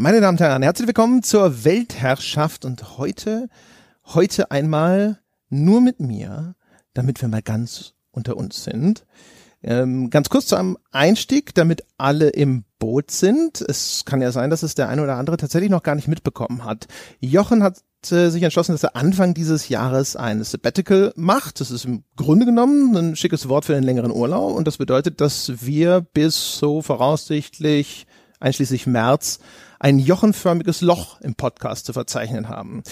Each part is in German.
Meine Damen und Herren, herzlich willkommen zur Weltherrschaft und heute, heute einmal nur mit mir, damit wir mal ganz unter uns sind. Ähm, ganz kurz zu einem Einstieg, damit alle im Boot sind. Es kann ja sein, dass es der eine oder andere tatsächlich noch gar nicht mitbekommen hat. Jochen hat äh, sich entschlossen, dass er Anfang dieses Jahres ein Sabbatical macht. Das ist im Grunde genommen ein schickes Wort für einen längeren Urlaub und das bedeutet, dass wir bis so voraussichtlich einschließlich März ein jochenförmiges Loch im Podcast zu verzeichnen haben.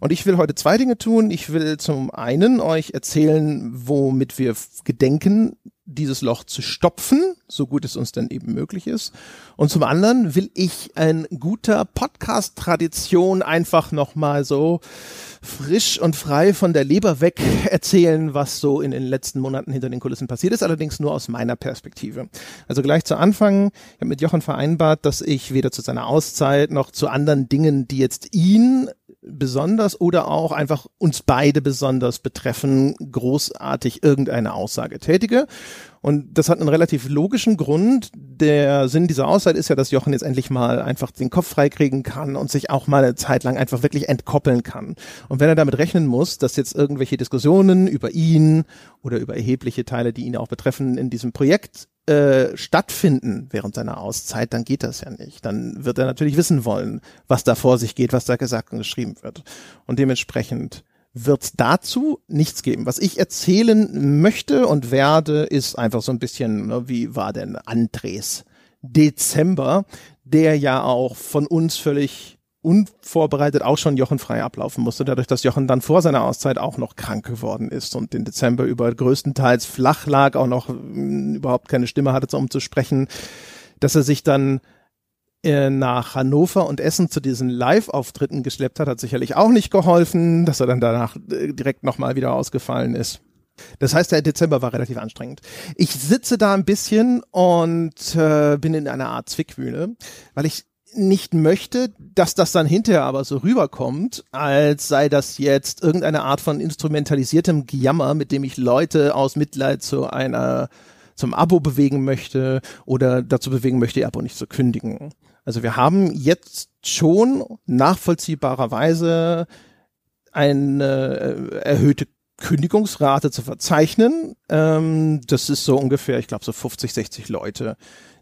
Und ich will heute zwei Dinge tun. Ich will zum einen euch erzählen, womit wir gedenken, dieses Loch zu stopfen, so gut es uns denn eben möglich ist. Und zum anderen will ich ein guter Podcast-Tradition einfach nochmal so frisch und frei von der Leber weg erzählen, was so in den letzten Monaten hinter den Kulissen passiert ist, allerdings nur aus meiner Perspektive. Also gleich zu Anfang, ich habe mit Jochen vereinbart, dass ich weder zu seiner Auszeit noch zu anderen Dingen, die jetzt ihn besonders oder auch einfach uns beide besonders betreffen, großartig irgendeine Aussage tätige. Und das hat einen relativ logischen Grund. Der Sinn dieser Auszeit ist ja, dass Jochen jetzt endlich mal einfach den Kopf freikriegen kann und sich auch mal eine Zeit lang einfach wirklich entkoppeln kann. Und wenn er damit rechnen muss, dass jetzt irgendwelche Diskussionen über ihn oder über erhebliche Teile, die ihn auch betreffen, in diesem Projekt äh, stattfinden während seiner Auszeit, dann geht das ja nicht. Dann wird er natürlich wissen wollen, was da vor sich geht, was da gesagt und geschrieben wird. Und dementsprechend wird dazu nichts geben. Was ich erzählen möchte und werde, ist einfach so ein bisschen, ne, wie war denn Andres Dezember, der ja auch von uns völlig unvorbereitet auch schon Jochen frei ablaufen musste, dadurch, dass Jochen dann vor seiner Auszeit auch noch krank geworden ist und den Dezember über größtenteils flach lag, auch noch mh, hm, überhaupt keine Stimme hatte, um zu sprechen, dass er sich dann äh, nach Hannover und Essen zu diesen Live-Auftritten geschleppt hat, hat sicherlich auch nicht geholfen, dass er dann danach äh, direkt nochmal wieder ausgefallen ist. Das heißt, der Dezember war relativ anstrengend. Ich sitze da ein bisschen und äh, bin in einer Art Zwickmühle, weil ich nicht möchte, dass das dann hinterher aber so rüberkommt, als sei das jetzt irgendeine Art von instrumentalisiertem Gejammer, mit dem ich Leute aus Mitleid zu einer zum Abo bewegen möchte oder dazu bewegen möchte, ihr Abo nicht zu kündigen. Also wir haben jetzt schon nachvollziehbarerweise eine äh, erhöhte Kündigungsrate zu verzeichnen. Ähm, das ist so ungefähr, ich glaube, so 50, 60 Leute,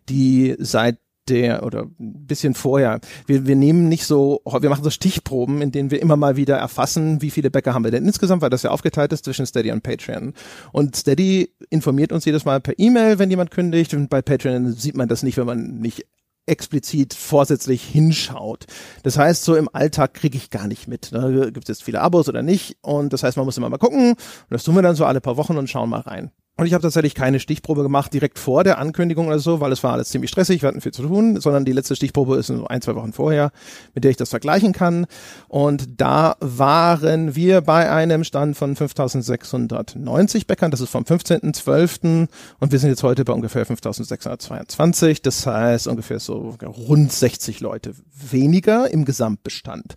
die seit der oder ein bisschen vorher. Wir, wir nehmen nicht so, wir machen so Stichproben, in denen wir immer mal wieder erfassen, wie viele Bäcker haben wir denn insgesamt, weil das ja aufgeteilt ist zwischen Steady und Patreon. Und Steady informiert uns jedes Mal per E-Mail, wenn jemand kündigt. Und bei Patreon sieht man das nicht, wenn man nicht explizit vorsätzlich hinschaut. Das heißt, so im Alltag kriege ich gar nicht mit. Ne? Gibt es jetzt viele Abos oder nicht? Und das heißt, man muss immer mal gucken. Und das tun wir dann so alle paar Wochen und schauen mal rein. Und ich habe tatsächlich keine Stichprobe gemacht direkt vor der Ankündigung oder so, weil es war alles ziemlich stressig, wir hatten viel zu tun, sondern die letzte Stichprobe ist ein, zwei Wochen vorher, mit der ich das vergleichen kann. Und da waren wir bei einem Stand von 5690 Bäckern, das ist vom 15.12. und wir sind jetzt heute bei ungefähr 5622, das heißt ungefähr so rund 60 Leute weniger im Gesamtbestand.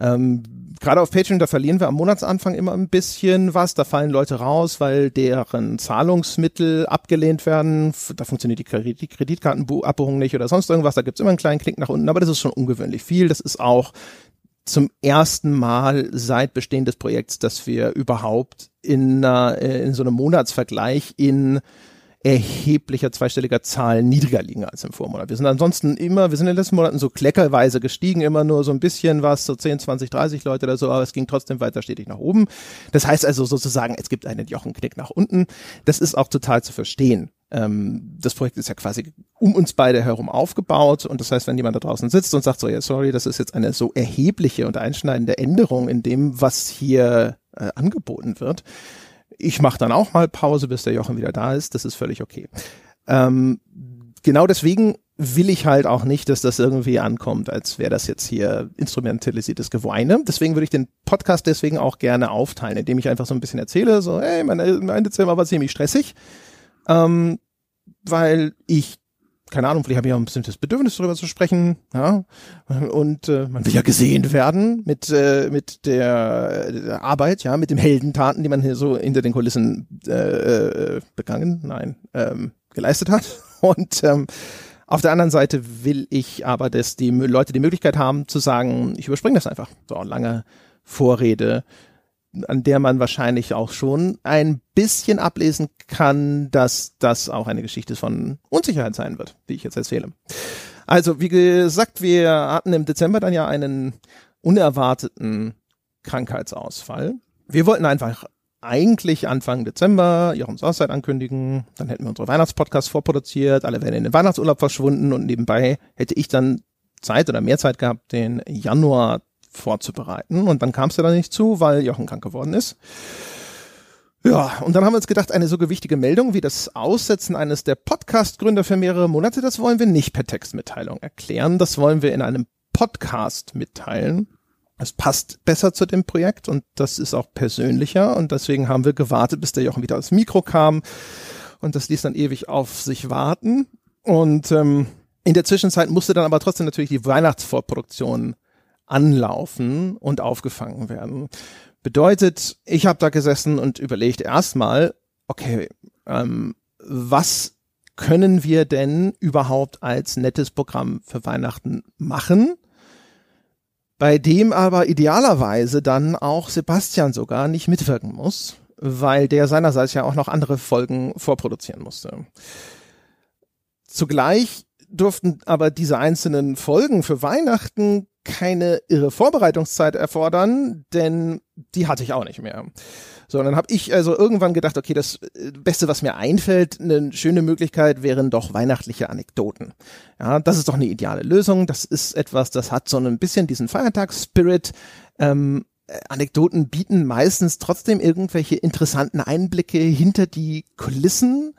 Ähm, Gerade auf Patreon, da verlieren wir am Monatsanfang immer ein bisschen was. Da fallen Leute raus, weil deren Zahlungsmittel abgelehnt werden. Da funktioniert die Kreditkartenabbuchung nicht oder sonst irgendwas. Da gibt's immer einen kleinen Klick nach unten, aber das ist schon ungewöhnlich viel. Das ist auch zum ersten Mal seit Bestehen des Projekts, dass wir überhaupt in, äh, in so einem Monatsvergleich in erheblicher zweistelliger Zahl niedriger liegen als im Vormonat. Wir sind ansonsten immer, wir sind in den letzten Monaten so kleckerweise gestiegen, immer nur so ein bisschen was, so 10, 20, 30 Leute oder so, aber es ging trotzdem weiter stetig nach oben. Das heißt also sozusagen, es gibt einen Jochenknick nach unten. Das ist auch total zu verstehen. Ähm, das Projekt ist ja quasi um uns beide herum aufgebaut und das heißt, wenn jemand da draußen sitzt und sagt so, ja, sorry, das ist jetzt eine so erhebliche und einschneidende Änderung in dem, was hier äh, angeboten wird, ich mache dann auch mal Pause, bis der Jochen wieder da ist. Das ist völlig okay. Ähm, genau deswegen will ich halt auch nicht, dass das irgendwie ankommt, als wäre das jetzt hier instrumentalisiertes Geweine. Deswegen würde ich den Podcast deswegen auch gerne aufteilen, indem ich einfach so ein bisschen erzähle, so, hey, mein, mein Dezember war ziemlich stressig, ähm, weil ich keine Ahnung, vielleicht habe ich auch ein bestimmtes Bedürfnis darüber zu sprechen, ja. Und äh, man will ja gesehen werden mit äh, mit der, der Arbeit, ja, mit den Heldentaten, die man hier so hinter den Kulissen äh, äh, begangen, nein, ähm, geleistet hat. Und ähm, Auf der anderen Seite will ich aber, dass die Leute die Möglichkeit haben zu sagen, ich überspringe das einfach. So, lange Vorrede, an der man wahrscheinlich auch schon ein bisschen ablesen kann, dass das auch eine Geschichte von Unsicherheit sein wird, wie ich jetzt erzähle. Also, wie gesagt, wir hatten im Dezember dann ja einen unerwarteten Krankheitsausfall. Wir wollten einfach eigentlich Anfang Dezember Jochens Auszeit ankündigen, dann hätten wir unsere Weihnachtspodcasts vorproduziert, alle wären in den Weihnachtsurlaub verschwunden und nebenbei hätte ich dann Zeit oder mehr Zeit gehabt, den Januar vorzubereiten. Und dann kam es ja dann nicht zu, weil Jochen krank geworden ist. Ja, und dann haben wir uns gedacht, eine so gewichtige Meldung wie das Aussetzen eines der Podcast-Gründer für mehrere Monate, das wollen wir nicht per Textmitteilung erklären, das wollen wir in einem Podcast mitteilen. Es passt besser zu dem Projekt und das ist auch persönlicher. Und deswegen haben wir gewartet, bis der Jochen wieder aufs Mikro kam. Und das ließ dann ewig auf sich warten. Und ähm, in der Zwischenzeit musste dann aber trotzdem natürlich die Weihnachtsvorproduktion anlaufen und aufgefangen werden. Bedeutet, ich habe da gesessen und überlegt erstmal, okay, ähm, was können wir denn überhaupt als nettes Programm für Weihnachten machen? bei dem aber idealerweise dann auch Sebastian sogar nicht mitwirken muss, weil der seinerseits ja auch noch andere Folgen vorproduzieren musste. Zugleich durften aber diese einzelnen Folgen für Weihnachten keine irre Vorbereitungszeit erfordern, denn die hatte ich auch nicht mehr. So, und dann habe ich also irgendwann gedacht, okay, das äh, Beste, was mir einfällt, eine schöne Möglichkeit wären doch weihnachtliche Anekdoten. Ja, das ist doch eine ideale Lösung. Das ist etwas, das hat so ein bisschen diesen Feiertagsspirit. Ähm, äh, Anekdoten bieten meistens trotzdem irgendwelche interessanten Einblicke hinter die Kulissen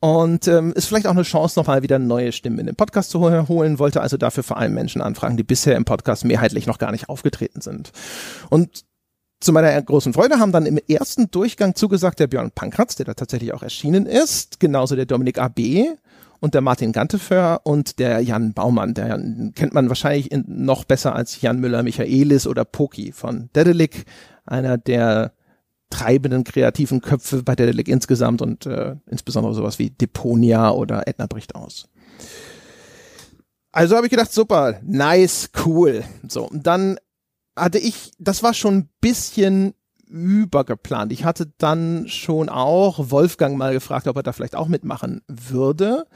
und ähm, ist vielleicht auch eine Chance, nochmal wieder neue Stimmen in den Podcast zu holen, wollte also dafür vor allem Menschen anfragen, die bisher im Podcast mehrheitlich noch gar nicht aufgetreten sind. Und zu meiner großen Freude haben dann im ersten Durchgang zugesagt der Björn Pankratz, der da tatsächlich auch erschienen ist, genauso der Dominik AB und der Martin Ganteföhr und der Jan Baumann. Der kennt man wahrscheinlich in, noch besser als Jan Müller-Michaelis oder Poki von Dedelic, einer der treibenden kreativen Köpfe bei Dedelic insgesamt und äh, insbesondere sowas wie Deponia oder Edna bricht aus. Also habe ich gedacht, super, nice, cool. So, und dann hatte ich, das war schon ein bisschen übergeplant. Ich hatte dann schon auch Wolfgang mal gefragt, ob er da vielleicht auch mitmachen würde,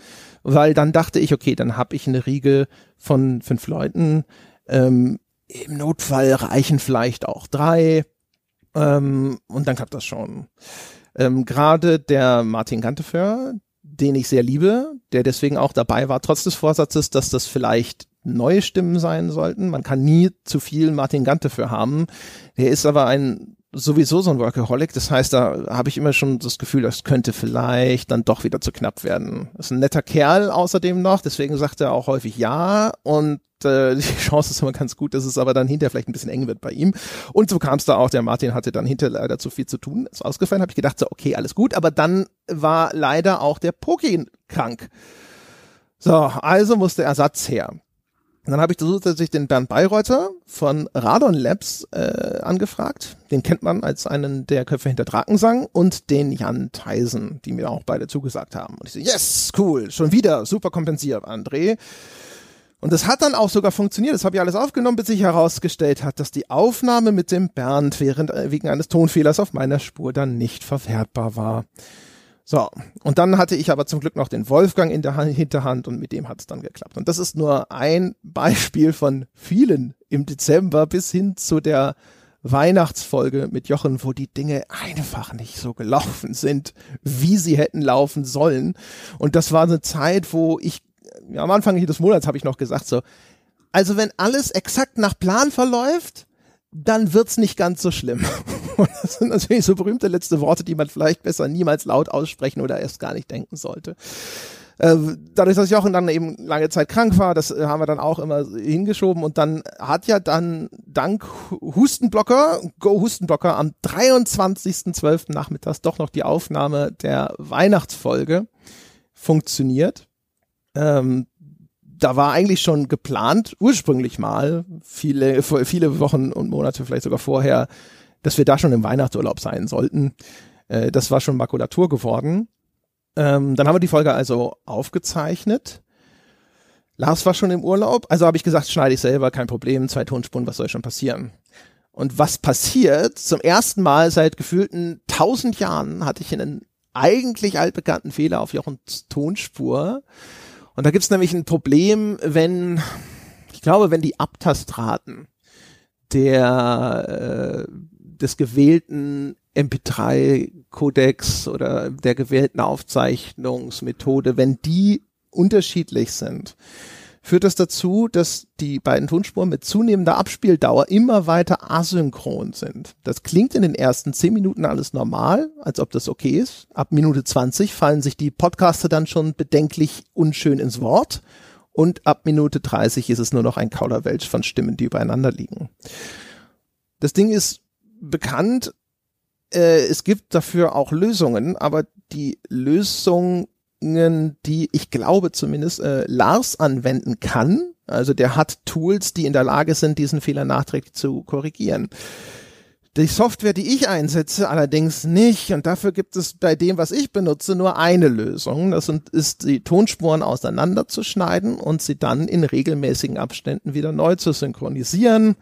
weil dann dachte ich, okay, dann habe ich eine Riege von fünf Leuten. Ähm, Im Notfall reichen vielleicht auch drei. Ähm, und dann klappt das schon. Ähm, Gerade der Martin Ganteföhr, den ich sehr liebe, der deswegen auch dabei war, trotz des Vorsatzes, dass das vielleicht neue Stimmen sein sollten. Man kann nie zu viel Martin Gante für haben. Der ist aber ein sowieso so ein Workaholic. Das heißt, da habe ich immer schon das Gefühl, das könnte vielleicht dann doch wieder zu knapp werden. Ist ein netter Kerl außerdem noch, deswegen sagt er auch häufig ja und äh, die Chance ist immer ganz gut, dass es aber dann hinterher vielleicht ein bisschen eng wird bei ihm. Und so kam es da auch, der Martin hatte dann hinterher leider zu viel zu tun, ist ausgefallen, habe ich gedacht, so okay, alles gut, aber dann war leider auch der Poki krank. So, also musste Ersatz her. Dann habe ich zusätzlich den Bernd Bayreuther von Radon Labs äh, angefragt. Den kennt man als einen der Köpfe hinter Drakensang und den Jan Theisen, die mir auch beide zugesagt haben. Und ich so, yes, cool, schon wieder, super kompensiert, André. Und das hat dann auch sogar funktioniert. Das habe ich alles aufgenommen, bis sich herausgestellt hat, dass die Aufnahme mit dem Bernd während, äh, wegen eines Tonfehlers auf meiner Spur dann nicht verwertbar war. So, und dann hatte ich aber zum Glück noch den Wolfgang in der Hinterhand und mit dem hat es dann geklappt. Und das ist nur ein Beispiel von vielen im Dezember bis hin zu der Weihnachtsfolge mit Jochen, wo die Dinge einfach nicht so gelaufen sind, wie sie hätten laufen sollen. Und das war eine Zeit, wo ich, ja, am Anfang des Monats habe ich noch gesagt so, also wenn alles exakt nach Plan verläuft, dann wird's nicht ganz so schlimm. das sind natürlich so berühmte letzte Worte, die man vielleicht besser niemals laut aussprechen oder erst gar nicht denken sollte. Äh, dadurch, dass Jochen dann eben lange Zeit krank war, das haben wir dann auch immer hingeschoben und dann hat ja dann dank Hustenblocker, Go Hustenblocker am 23.12. nachmittags doch noch die Aufnahme der Weihnachtsfolge funktioniert. Ähm, da war eigentlich schon geplant, ursprünglich mal, viele, viele Wochen und Monate vielleicht sogar vorher, dass wir da schon im Weihnachtsurlaub sein sollten. Äh, das war schon Makulatur geworden. Ähm, dann haben wir die Folge also aufgezeichnet Lars war schon im Urlaub, also habe ich gesagt, schneide ich selber, kein Problem, zwei Tonspuren, was soll schon passieren? Und was passiert? Zum ersten Mal seit gefühlten tausend Jahren hatte ich einen eigentlich altbekannten Fehler auf Jochens Tonspur. Und da gibt's nämlich ein Problem, wenn, ich glaube, wenn die Abtastraten der äh, des gewählten MP3-Kodex oder der gewählten Aufzeichnungsmethode, wenn die unterschiedlich sind, führt das dazu, dass die beiden Tonspuren mit zunehmender Abspieldauer immer weiter asynchron sind. Das klingt in den ersten zehn Minuten alles normal, als ob das okay ist. Ab Minute 20 fallen sich die Podcaster dann schon bedenklich unschön ins Wort. Und ab Minute 30 ist es nur noch ein Kauderwelsch von Stimmen, die übereinander liegen. Das Ding ist bekannt, äh, es gibt dafür auch Lösungen, aber die Lösungen, die ich glaube zumindest äh, Lars anwenden kann, also der hat Tools, die in der Lage sind, diesen Fehler nachträglich zu korrigieren. Die Software, die ich einsetze, allerdings nicht. Und dafür gibt es bei dem, was ich benutze, nur eine Lösung. Das ist, die Tonspuren auseinanderzuschneiden und sie dann in regelmäßigen Abständen wieder neu zu synchronisieren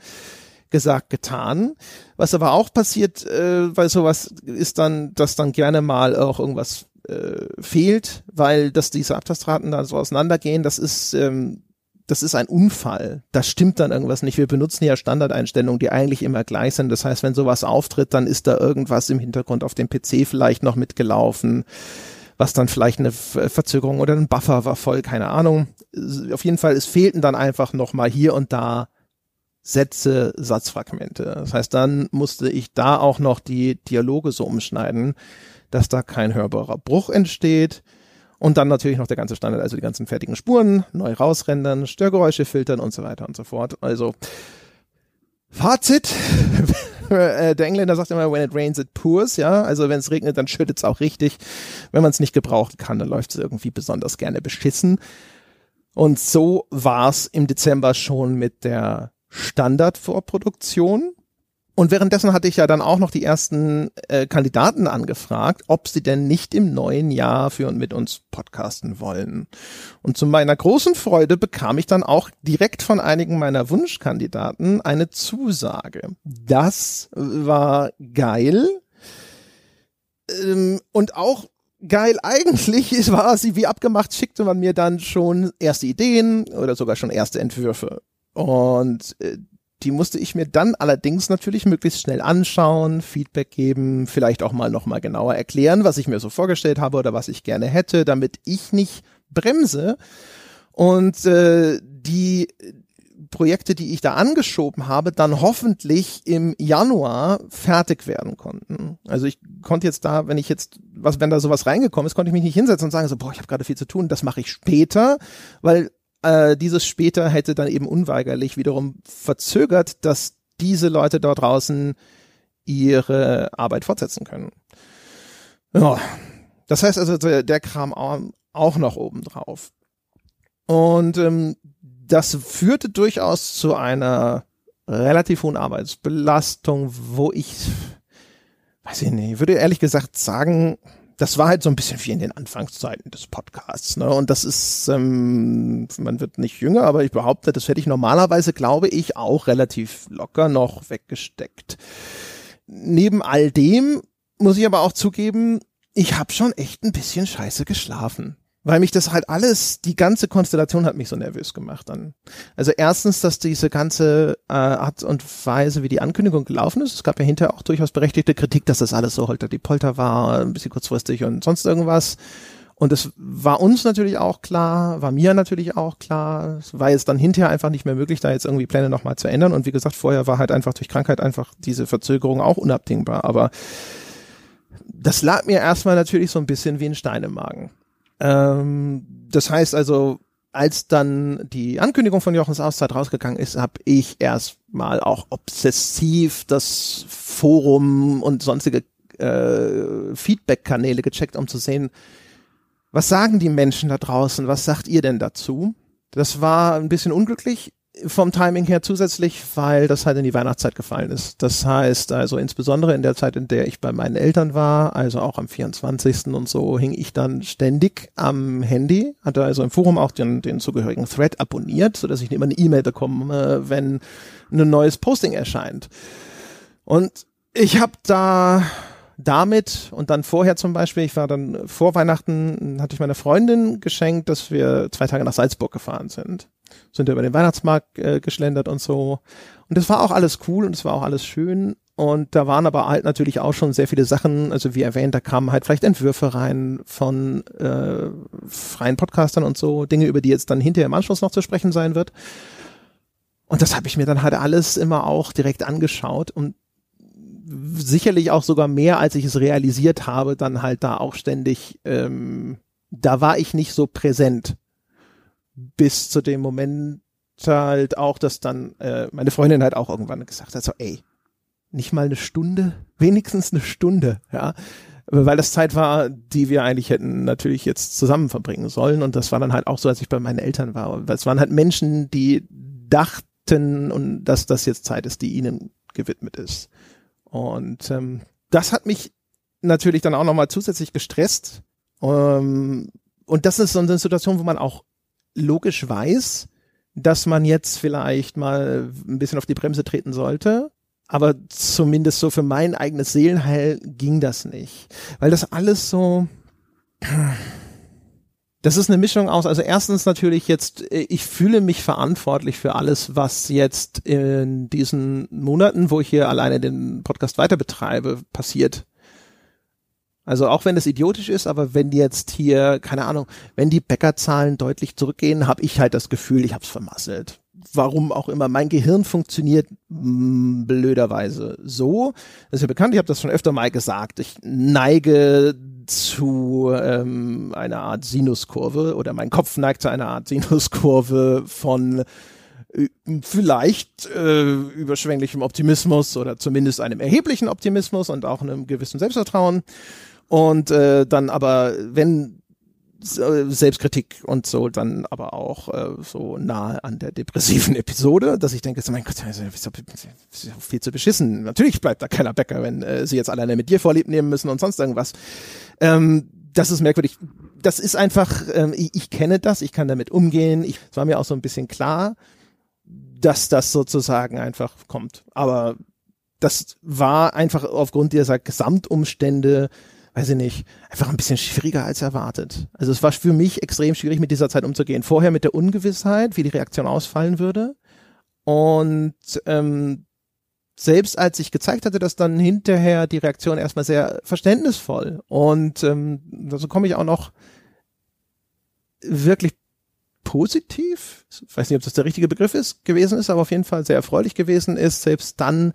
gesagt, getan. Was aber auch passiert, äh, weil sowas ist dann, dass dann gerne mal auch irgendwas äh, fehlt, weil dass diese Abtastraten da so auseinandergehen, das ist ähm, das ist ein Unfall. Da stimmt dann irgendwas nicht. Wir benutzen ja Standardeinstellungen, die eigentlich immer gleich sind. Das heißt, wenn sowas auftritt, dann ist da irgendwas im Hintergrund auf dem PC vielleicht noch mitgelaufen, was dann vielleicht eine Verzögerung oder ein Buffer war voll, keine Ahnung. Auf jeden Fall, es fehlten dann einfach noch mal hier und da Sätze, Satzfragmente. Das heißt, dann musste ich da auch noch die Dialoge so umschneiden, dass da kein hörbarer Bruch entsteht. Und dann natürlich noch der ganze Standard, also die ganzen fertigen Spuren, neu rausrendern, Störgeräusche filtern und so weiter und so fort. Also Fazit. Äh, der Engländer sagt immer, when it rains, it pours, ja. Also wenn es regnet, dann schüttet es auch richtig. Wenn man es nicht gebrauchen kann, dann läuft es irgendwie besonders gerne beschissen. Und so war es im Dezember schon mit der Standardvorproduktion. Und währenddessen hatte ich ja dann auch noch die ersten äh, Kandidaten angefragt, ob sie denn nicht im neuen Jahr für und mit uns podcasten wollen. Und zu meiner großen Freude bekam ich dann auch direkt von einigen meiner Wunschkandidaten eine Zusage. Das war geil. Ähm, und auch geil eigentlich war sie wie abgemacht, schickte man mir dann schon erste Ideen oder sogar schon erste Entwürfe. Und äh, die musste ich mir dann allerdings natürlich möglichst schnell anschauen, Feedback geben, vielleicht auch mal nochmal genauer erklären, was ich mir so vorgestellt habe oder was ich gerne hätte, damit ich nicht bremse und äh, die Projekte, die ich da angeschoben habe, dann hoffentlich im Januar fertig werden konnten. Also ich konnte jetzt da, wenn ich jetzt, was, wenn da sowas reingekommen ist, konnte ich mich nicht hinsetzen und sagen so, boah, ich habe gerade viel zu tun, das mache ich später, weil äh, dieses später hätte dann eben unweigerlich wiederum verzögert, dass diese Leute dort draußen ihre Arbeit fortsetzen können. Ja, das heißt also, der, Kram auch noch oben drauf. Und ähm, das führte durchaus zu einer relativ hohen Arbeitsbelastung, wo ich, weiß ich nicht, würde ehrlich gesagt sagen, das war halt so ein bisschen wie in den Anfangszeiten des Podcasts. Ne? Und das ist, ähm, man wird nicht jünger, aber ich behaupte, das hätte ich normalerweise, glaube ich, auch relativ locker noch weggesteckt. Neben all dem muss ich aber auch zugeben, ich habe schon echt ein bisschen scheiße geschlafen weil mich das halt alles, die ganze Konstellation hat mich so nervös gemacht dann. Also erstens, dass diese ganze äh, Art und Weise, wie die Ankündigung gelaufen ist, es gab ja hinterher auch durchaus berechtigte Kritik, dass das alles so holter die Polter war, ein bisschen kurzfristig und sonst irgendwas. Und es war uns natürlich auch klar, war mir natürlich auch klar, es war jetzt dann hinterher einfach nicht mehr möglich, da jetzt irgendwie Pläne nochmal zu ändern. Und wie gesagt, vorher war halt einfach durch Krankheit einfach diese Verzögerung auch unabdingbar. Aber das lag mir erstmal natürlich so ein bisschen wie ein Stein im Magen. Ähm, das heißt also, als dann die Ankündigung von Jochens Auszeit rausgegangen ist, habe ich erstmal auch obsessiv das Forum und sonstige äh, Feedback-Kanäle gecheckt, um zu sehen, was sagen die Menschen da draußen, was sagt ihr denn dazu? Das war ein bisschen unglücklich, vom Timing her zusätzlich, weil das halt in die Weihnachtszeit gefallen ist. Das heißt also insbesondere in der Zeit, in der ich bei meinen Eltern war, also auch am 24. und so, hing ich dann ständig am Handy, hatte also im Forum auch den, den zugehörigen Thread abonniert, so dass ich immer eine E-Mail bekomme, wenn ein neues Posting erscheint. Und ich habe da damit und dann vorher zum Beispiel, ich war dann vor Weihnachten, hatte ich meiner Freundin geschenkt, dass wir zwei Tage nach Salzburg gefahren sind sind über den Weihnachtsmarkt äh, geschlendert und so. Und das war auch alles cool und es war auch alles schön. Und da waren aber halt natürlich auch schon sehr viele Sachen, also wie erwähnt, da kamen halt vielleicht Entwürfe rein von äh, freien Podcastern und so, Dinge, über die jetzt dann hinterher im Anschluss noch zu sprechen sein wird. Und das habe ich mir dann halt alles immer auch direkt angeschaut und sicherlich auch sogar mehr, als ich es realisiert habe, dann halt da auch ständig, ähm, da war ich nicht so präsent bis zu dem Moment halt auch, dass dann äh, meine Freundin halt auch irgendwann gesagt hat, so ey, nicht mal eine Stunde, wenigstens eine Stunde, ja, weil das Zeit war, die wir eigentlich hätten natürlich jetzt zusammen verbringen sollen und das war dann halt auch so, als ich bei meinen Eltern war. Es waren halt Menschen, die dachten und dass das jetzt Zeit ist, die ihnen gewidmet ist. Und ähm, das hat mich natürlich dann auch nochmal zusätzlich gestresst. Ähm, und das ist so eine Situation, wo man auch logisch weiß, dass man jetzt vielleicht mal ein bisschen auf die Bremse treten sollte. Aber zumindest so für mein eigenes Seelenheil ging das nicht. Weil das alles so, das ist eine Mischung aus, also erstens natürlich jetzt, ich fühle mich verantwortlich für alles, was jetzt in diesen Monaten, wo ich hier alleine den Podcast weiter betreibe, passiert. Also auch wenn es idiotisch ist, aber wenn jetzt hier, keine Ahnung, wenn die Bäckerzahlen deutlich zurückgehen, habe ich halt das Gefühl, ich habe es vermasselt. Warum auch immer. Mein Gehirn funktioniert mh, mm, blöderweise so. Das ist ja bekannt, ich habe das schon öfter mal gesagt. Ich neige zu ähm, einer Art Sinuskurve oder mein Kopf neigt zu einer Art Sinuskurve von äh, vielleicht äh, überschwänglichem Optimismus oder zumindest einem erheblichen Optimismus und auch einem gewissen Selbstvertrauen und äh, dann aber, wenn äh, Selbstkritik und so dann aber auch äh, so nahe an der depressiven Episode, dass ich denke, so, mein Gott, ist so viel zu beschissen. Natürlich bleibt da keiner Bäcker, wenn äh, sie jetzt alleine mit dir vorlieb nehmen müssen und sonst irgendwas. Ähm, das ist merkwürdig. Das ist einfach, ähm, ich, ich kenne das, ich kann damit umgehen. Ich, es war mir auch so ein bisschen klar, dass das sozusagen einfach kommt. Aber das war einfach aufgrund dieser Gesamtumstände weiß ich nicht, einfach ein bisschen schwieriger als erwartet. Also es war für mich extrem schwierig, mit dieser Zeit umzugehen. Vorher mit der Ungewissheit, wie die Reaktion ausfallen würde. Und ähm, selbst als ich gezeigt hatte, dass dann hinterher die Reaktion erstmal sehr verständnisvoll und ähm, also komme ich auch noch wirklich positiv, ich weiß nicht, ob das der richtige Begriff ist, gewesen ist, aber auf jeden Fall sehr erfreulich gewesen ist, selbst dann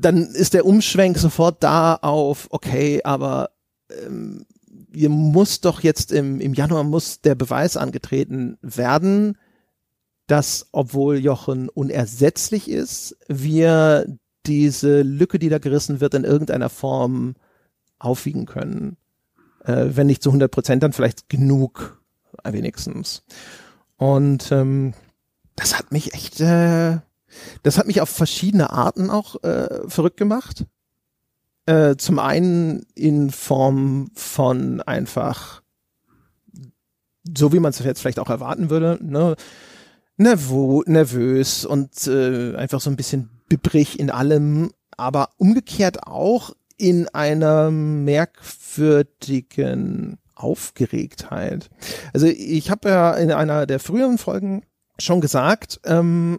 dann ist der Umschwenk sofort da auf, okay, aber ähm, ihr muss doch jetzt im, im Januar muss der Beweis angetreten werden, dass, obwohl Jochen unersetzlich ist, wir diese Lücke, die da gerissen wird, in irgendeiner Form aufwiegen können. Äh, wenn nicht zu 100 Prozent, dann vielleicht genug, wenigstens. Und ähm, das hat mich echt äh, das hat mich auf verschiedene Arten auch äh, verrückt gemacht. Äh, zum einen in Form von einfach, so wie man es jetzt vielleicht auch erwarten würde, ne, nervo nervös und äh, einfach so ein bisschen bibbrig in allem, aber umgekehrt auch in einer merkwürdigen Aufgeregtheit. Also ich habe ja in einer der früheren Folgen schon gesagt, ähm,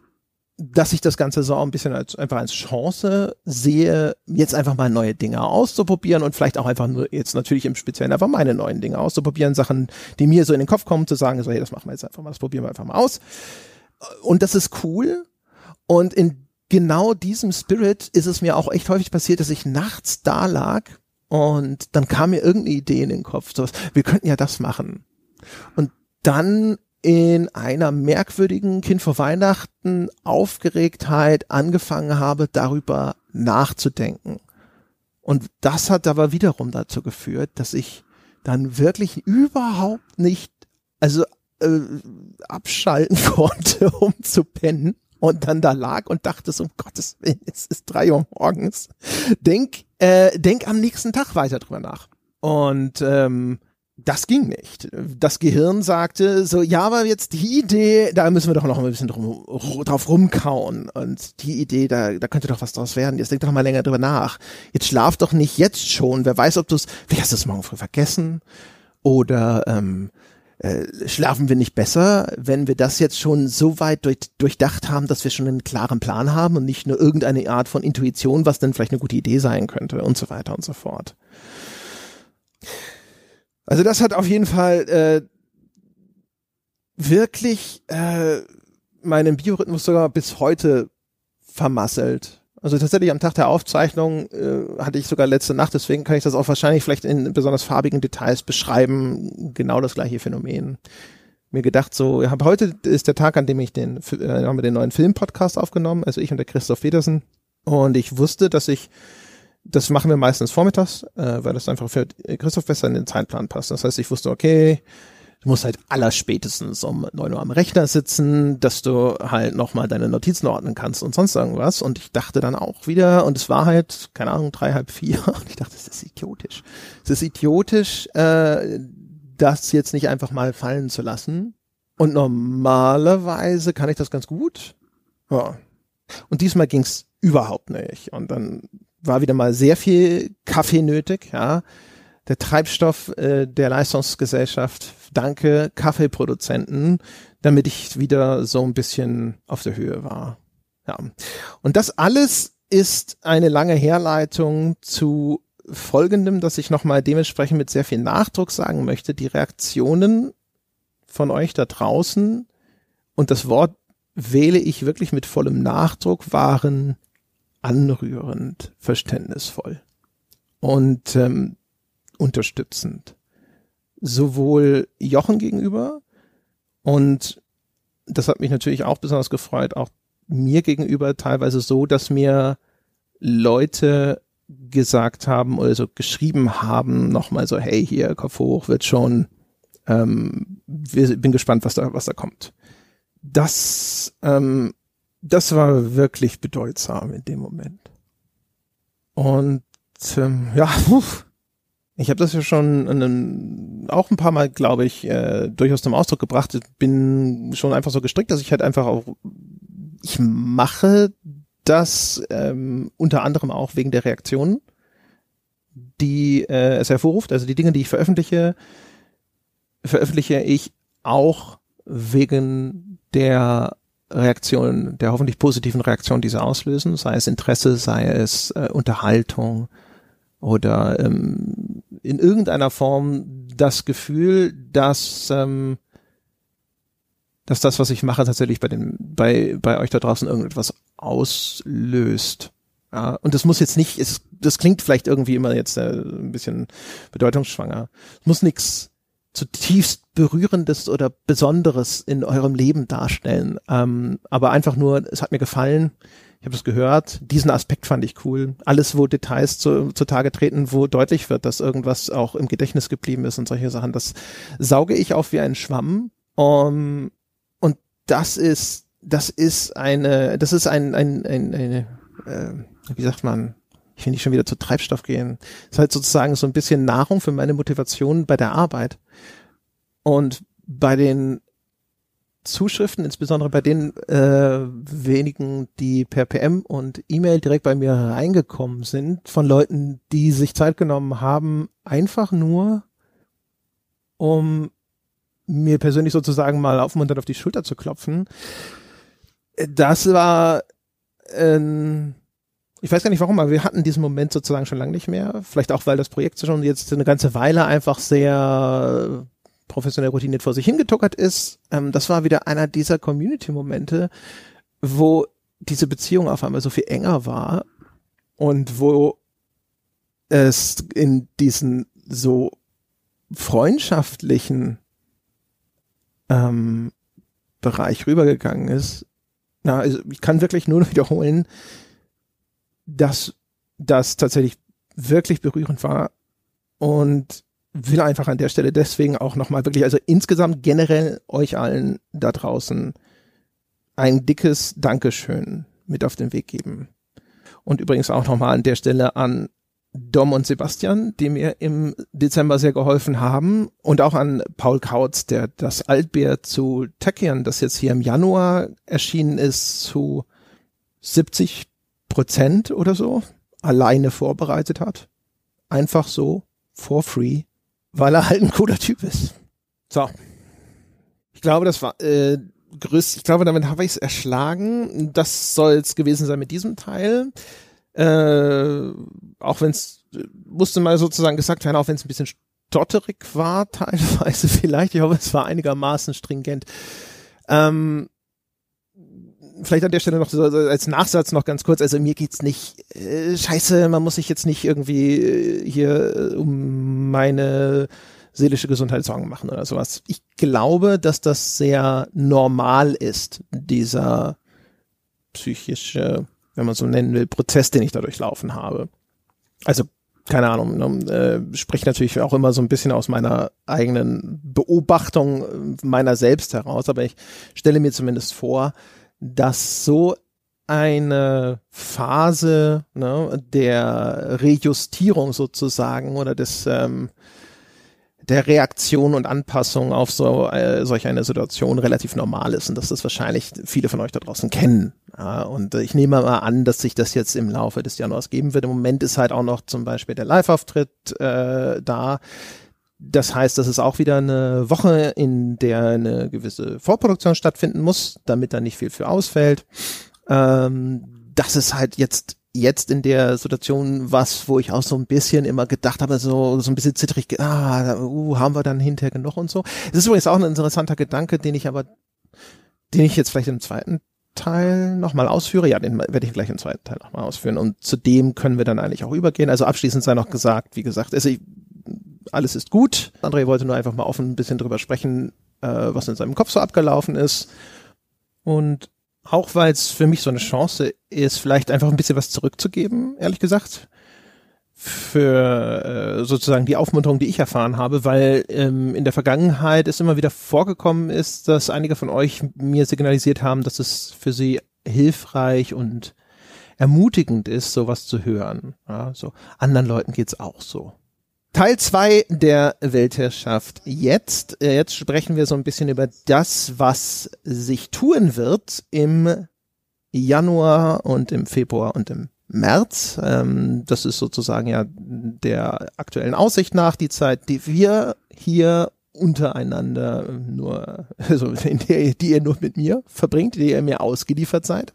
dass ich das Ganze so ein bisschen als einfach als Chance sehe, jetzt einfach mal neue Dinge auszuprobieren und vielleicht auch einfach nur jetzt natürlich im Speziellen einfach meine neuen Dinge auszuprobieren, Sachen, die mir so in den Kopf kommen, zu sagen, so, hey, das machen wir jetzt einfach mal, das probieren wir einfach mal aus. Und das ist cool. Und in genau diesem Spirit ist es mir auch echt häufig passiert, dass ich nachts da lag und dann kam mir irgendeine Idee in den Kopf, so, wir könnten ja das machen. Und dann in einer merkwürdigen Kind vor Weihnachten Aufgeregtheit angefangen habe, darüber nachzudenken. Und das hat aber wiederum dazu geführt, dass ich dann wirklich überhaupt nicht, also äh, abschalten konnte, um zu pennen und dann da lag und dachte so, um Gottes Willen, es ist drei Uhr morgens. Denk, äh, denk am nächsten Tag weiter drüber nach. Und ähm, das ging nicht. Das Gehirn sagte so, ja, aber jetzt die Idee, da müssen wir doch noch ein bisschen drum, drauf rumkauen. Und die Idee, da, da könnte doch was draus werden. Jetzt denk doch mal länger drüber nach. Jetzt schlaf doch nicht jetzt schon. Wer weiß, ob du es, vielleicht hast du es morgen früh vergessen. Oder ähm, äh, schlafen wir nicht besser, wenn wir das jetzt schon so weit durch, durchdacht haben, dass wir schon einen klaren Plan haben und nicht nur irgendeine Art von Intuition, was denn vielleicht eine gute Idee sein könnte und so weiter und so fort. Also das hat auf jeden Fall äh, wirklich äh, meinen Biorhythmus sogar bis heute vermasselt. Also tatsächlich am Tag der Aufzeichnung äh, hatte ich sogar letzte Nacht, deswegen kann ich das auch wahrscheinlich vielleicht in besonders farbigen Details beschreiben. Genau das gleiche Phänomen. Mir gedacht so, ich habe heute ist der Tag, an dem ich den äh, haben wir den neuen Film-Podcast aufgenommen, also ich und der Christoph Petersen. Und ich wusste, dass ich das machen wir meistens vormittags, äh, weil das einfach für Christoph besser in den Zeitplan passt. Das heißt, ich wusste, okay, Du musst halt allerspätestens um neun Uhr am Rechner sitzen, dass du halt nochmal deine Notizen ordnen kannst und sonst irgendwas. Und ich dachte dann auch wieder, und es war halt, keine Ahnung, drei, halb vier. Und ich dachte, das ist idiotisch. Es ist idiotisch, äh, das jetzt nicht einfach mal fallen zu lassen. Und normalerweise kann ich das ganz gut. Ja. Und diesmal ging's überhaupt nicht. Und dann war wieder mal sehr viel Kaffee nötig, ja. Der Treibstoff äh, der Leistungsgesellschaft danke Kaffeeproduzenten, damit ich wieder so ein bisschen auf der Höhe war. Ja. Und das alles ist eine lange Herleitung zu folgendem, dass ich nochmal dementsprechend mit sehr viel Nachdruck sagen möchte. Die Reaktionen von euch da draußen und das Wort wähle ich wirklich mit vollem Nachdruck waren anrührend, verständnisvoll und ähm, unterstützend sowohl Jochen gegenüber und das hat mich natürlich auch besonders gefreut, auch mir gegenüber teilweise so, dass mir Leute gesagt haben oder so geschrieben haben, nochmal so, hey, hier, Kopf hoch, wird schon, ähm, bin gespannt, was da, was da kommt. Das, ähm, das war wirklich bedeutsam in dem Moment. Und ähm, ja, ich habe das ja schon einem, auch ein paar Mal, glaube ich, äh, durchaus zum Ausdruck gebracht. Ich bin schon einfach so gestrickt, dass ich halt einfach auch, ich mache das ähm, unter anderem auch wegen der Reaktionen, die äh, es hervorruft. Also die Dinge, die ich veröffentliche, veröffentliche ich auch wegen der Reaktion, der hoffentlich positiven Reaktion, die sie auslösen, sei es Interesse, sei es äh, Unterhaltung oder ähm, in irgendeiner Form das Gefühl, dass, ähm, dass das, was ich mache, tatsächlich bei dem, bei, bei euch da draußen irgendetwas auslöst. Ja, und das muss jetzt nicht, es, das klingt vielleicht irgendwie immer jetzt äh, ein bisschen bedeutungsschwanger. Es muss nichts zutiefst berührendes oder Besonderes in eurem Leben darstellen. Ähm, aber einfach nur, es hat mir gefallen ich habe es gehört, diesen Aspekt fand ich cool. Alles, wo Details zu, zutage treten, wo deutlich wird, dass irgendwas auch im Gedächtnis geblieben ist und solche Sachen, das sauge ich auf wie ein Schwamm. Um, und das ist, das ist eine, das ist ein, ein, ein eine, äh, wie sagt man, ich will nicht schon wieder zu Treibstoff gehen. Das ist halt sozusagen so ein bisschen Nahrung für meine Motivation bei der Arbeit. Und bei den Zuschriften, insbesondere bei den äh, wenigen, die per PM und E-Mail direkt bei mir reingekommen sind, von Leuten, die sich Zeit genommen haben, einfach nur, um mir persönlich sozusagen mal aufmunternd auf die Schulter zu klopfen. Das war, ähm, ich weiß gar nicht warum, aber wir hatten diesen Moment sozusagen schon lange nicht mehr. Vielleicht auch, weil das Projekt schon jetzt eine ganze Weile einfach sehr professionell routiniert vor sich hingetuckert ist. Ähm, das war wieder einer dieser Community-Momente, wo diese Beziehung auf einmal so viel enger war und wo es in diesen so freundschaftlichen ähm, Bereich rübergegangen ist. Na, also ich kann wirklich nur wiederholen, dass das tatsächlich wirklich berührend war und will einfach an der Stelle deswegen auch nochmal wirklich, also insgesamt generell euch allen da draußen ein dickes Dankeschön mit auf den Weg geben. Und übrigens auch nochmal an der Stelle an Dom und Sebastian, die mir im Dezember sehr geholfen haben und auch an Paul Kautz, der das Altbär zu Techian, das jetzt hier im Januar erschienen ist, zu 70 Prozent oder so alleine vorbereitet hat. Einfach so, for free, weil er halt ein cooler Typ ist. So. Ich glaube, das war äh, größt, ich glaube, damit habe ich es erschlagen. Das soll es gewesen sein mit diesem Teil. Äh, auch wenn es, musste mal sozusagen gesagt werden, auch wenn es ein bisschen stotterig war, teilweise vielleicht. Ich hoffe, es war einigermaßen stringent. Ähm, vielleicht an der Stelle noch so, als Nachsatz noch ganz kurz, also mir geht's nicht, äh, scheiße, man muss sich jetzt nicht irgendwie äh, hier äh, um meine seelische Gesundheit Sorgen machen oder sowas. Ich glaube, dass das sehr normal ist, dieser psychische, wenn man so nennen will, Prozess, den ich da durchlaufen habe. Also keine Ahnung, ne, äh, spricht natürlich auch immer so ein bisschen aus meiner eigenen Beobachtung meiner selbst heraus, aber ich stelle mir zumindest vor, dass so eine Phase ne, der Rejustierung sozusagen oder des ähm, der Reaktion und Anpassung auf so äh, solch eine Situation relativ normal ist und dass das wahrscheinlich viele von euch da draußen kennen. Ja, und äh, ich nehme mal an, dass sich das jetzt im Laufe des Januars geben wird. Im Moment ist halt auch noch zum Beispiel der Live-Auftritt äh, da. Das heißt, das ist auch wieder eine Woche, in der eine gewisse Vorproduktion stattfinden muss, damit da nicht viel für ausfällt. Ähm, das ist halt jetzt jetzt in der Situation was, wo ich auch so ein bisschen immer gedacht habe, so, so ein bisschen zittrig, ah, uh, haben wir dann hinterher genug und so. Es ist übrigens auch ein interessanter Gedanke, den ich aber, den ich jetzt vielleicht im zweiten Teil nochmal ausführe. Ja, den werde ich gleich im zweiten Teil nochmal ausführen. Und zu dem können wir dann eigentlich auch übergehen. Also abschließend sei noch gesagt, wie gesagt, also ich, alles ist gut. André wollte nur einfach mal offen ein bisschen drüber sprechen, äh, was in seinem Kopf so abgelaufen ist. Und auch weil es für mich so eine Chance ist, vielleicht einfach ein bisschen was zurückzugeben, ehrlich gesagt. Für äh, sozusagen die Aufmunterung, die ich erfahren habe, weil ähm, in der Vergangenheit es immer wieder vorgekommen ist, dass einige von euch mir signalisiert haben, dass es für sie hilfreich und ermutigend ist, sowas zu hören. Ja, so anderen Leuten geht's auch so. Teil zwei der Weltherrschaft jetzt. Äh, jetzt sprechen wir so ein bisschen über das, was sich tun wird im Januar und im Februar und im März. Ähm, das ist sozusagen ja der aktuellen Aussicht nach die Zeit, die wir hier untereinander nur, also in der, die ihr nur mit mir verbringt, die ihr mir ausgeliefert seid.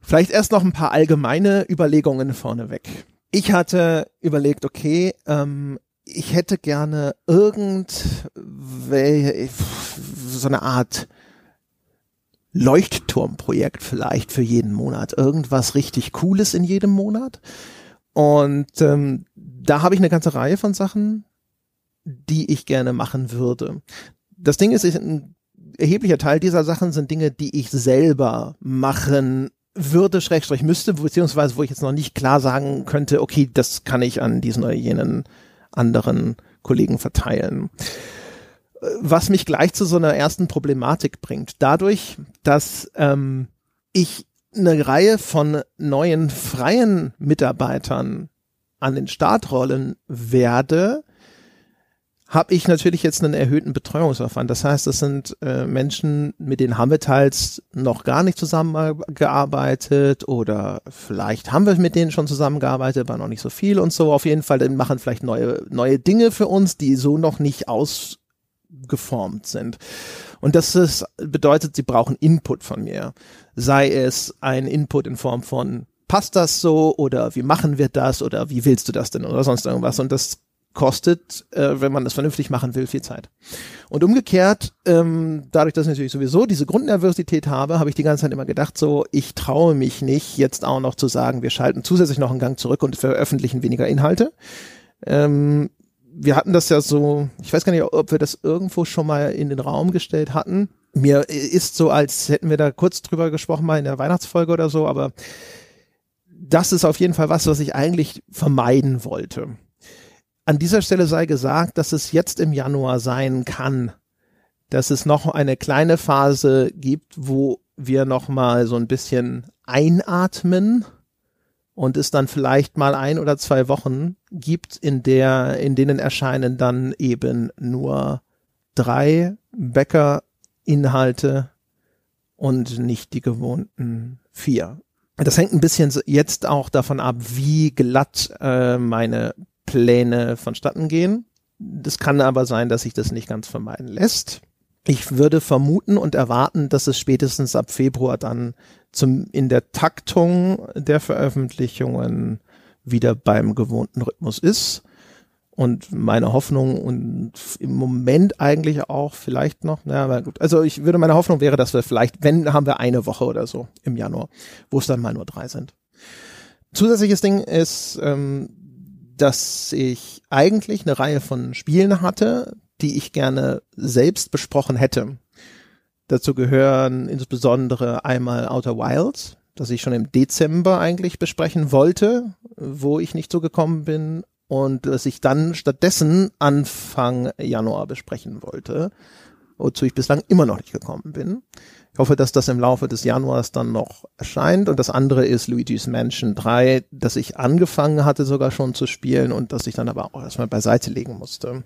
Vielleicht erst noch ein paar allgemeine Überlegungen vorneweg ich hatte überlegt, okay, ähm, ich hätte gerne irgendwelche, so eine Art Leuchtturmprojekt vielleicht für jeden Monat. Irgendwas richtig Cooles in jedem Monat. Und ähm, da habe ich eine ganze Reihe von Sachen, die ich gerne machen würde. Das Ding ist, ein erheblicher Teil dieser Sachen sind Dinge, die ich selber machen würde, Schrägstrich müsste, beziehungsweise wo ich jetzt noch nicht klar sagen könnte, okay, das kann ich an diesen oder jenen anderen Kollegen verteilen. Was mich gleich zu so einer ersten Problematik bringt. Dadurch, dass ähm, ich eine Reihe von neuen freien Mitarbeitern an den Start rollen werde, habe ich natürlich jetzt einen erhöhten Betreuungsaufwand. Das heißt, das sind äh, Menschen, mit denen haben wir teils noch gar nicht zusammengearbeitet oder vielleicht haben wir mit denen schon zusammengearbeitet, aber noch nicht so viel und so. Auf jeden Fall dann machen vielleicht neue, neue Dinge für uns, die so noch nicht ausgeformt sind. Und das ist, bedeutet, sie brauchen Input von mir. Sei es ein Input in Form von passt das so oder wie machen wir das oder wie willst du das denn oder sonst irgendwas. Und das kostet, äh, wenn man das vernünftig machen will, viel Zeit. Und umgekehrt, ähm, dadurch, dass ich natürlich sowieso diese Grundnervosität habe, habe ich die ganze Zeit immer gedacht, so, ich traue mich nicht, jetzt auch noch zu sagen, wir schalten zusätzlich noch einen Gang zurück und veröffentlichen weniger Inhalte. Ähm, wir hatten das ja so, ich weiß gar nicht, ob wir das irgendwo schon mal in den Raum gestellt hatten. Mir ist so, als hätten wir da kurz drüber gesprochen, mal in der Weihnachtsfolge oder so, aber das ist auf jeden Fall was, was ich eigentlich vermeiden wollte an dieser Stelle sei gesagt, dass es jetzt im Januar sein kann, dass es noch eine kleine Phase gibt, wo wir noch mal so ein bisschen einatmen und es dann vielleicht mal ein oder zwei Wochen gibt, in der, in denen erscheinen dann eben nur drei Bäcker-Inhalte und nicht die gewohnten vier. Das hängt ein bisschen jetzt auch davon ab, wie glatt äh, meine Pläne vonstatten gehen. Das kann aber sein, dass sich das nicht ganz vermeiden lässt. Ich würde vermuten und erwarten, dass es spätestens ab Februar dann zum, in der Taktung der Veröffentlichungen wieder beim gewohnten Rhythmus ist. Und meine Hoffnung und im Moment eigentlich auch vielleicht noch, na aber gut. Also ich würde, meine Hoffnung wäre, dass wir vielleicht, wenn, haben wir eine Woche oder so im Januar, wo es dann mal nur drei sind. Zusätzliches Ding ist, ähm, dass ich eigentlich eine Reihe von Spielen hatte, die ich gerne selbst besprochen hätte. Dazu gehören insbesondere einmal Outer Wilds, das ich schon im Dezember eigentlich besprechen wollte, wo ich nicht so gekommen bin und das ich dann stattdessen Anfang Januar besprechen wollte, wozu ich bislang immer noch nicht gekommen bin. Ich hoffe, dass das im Laufe des Januars dann noch erscheint. Und das andere ist Luigi's Mansion 3, das ich angefangen hatte sogar schon zu spielen und das ich dann aber auch erstmal beiseite legen musste.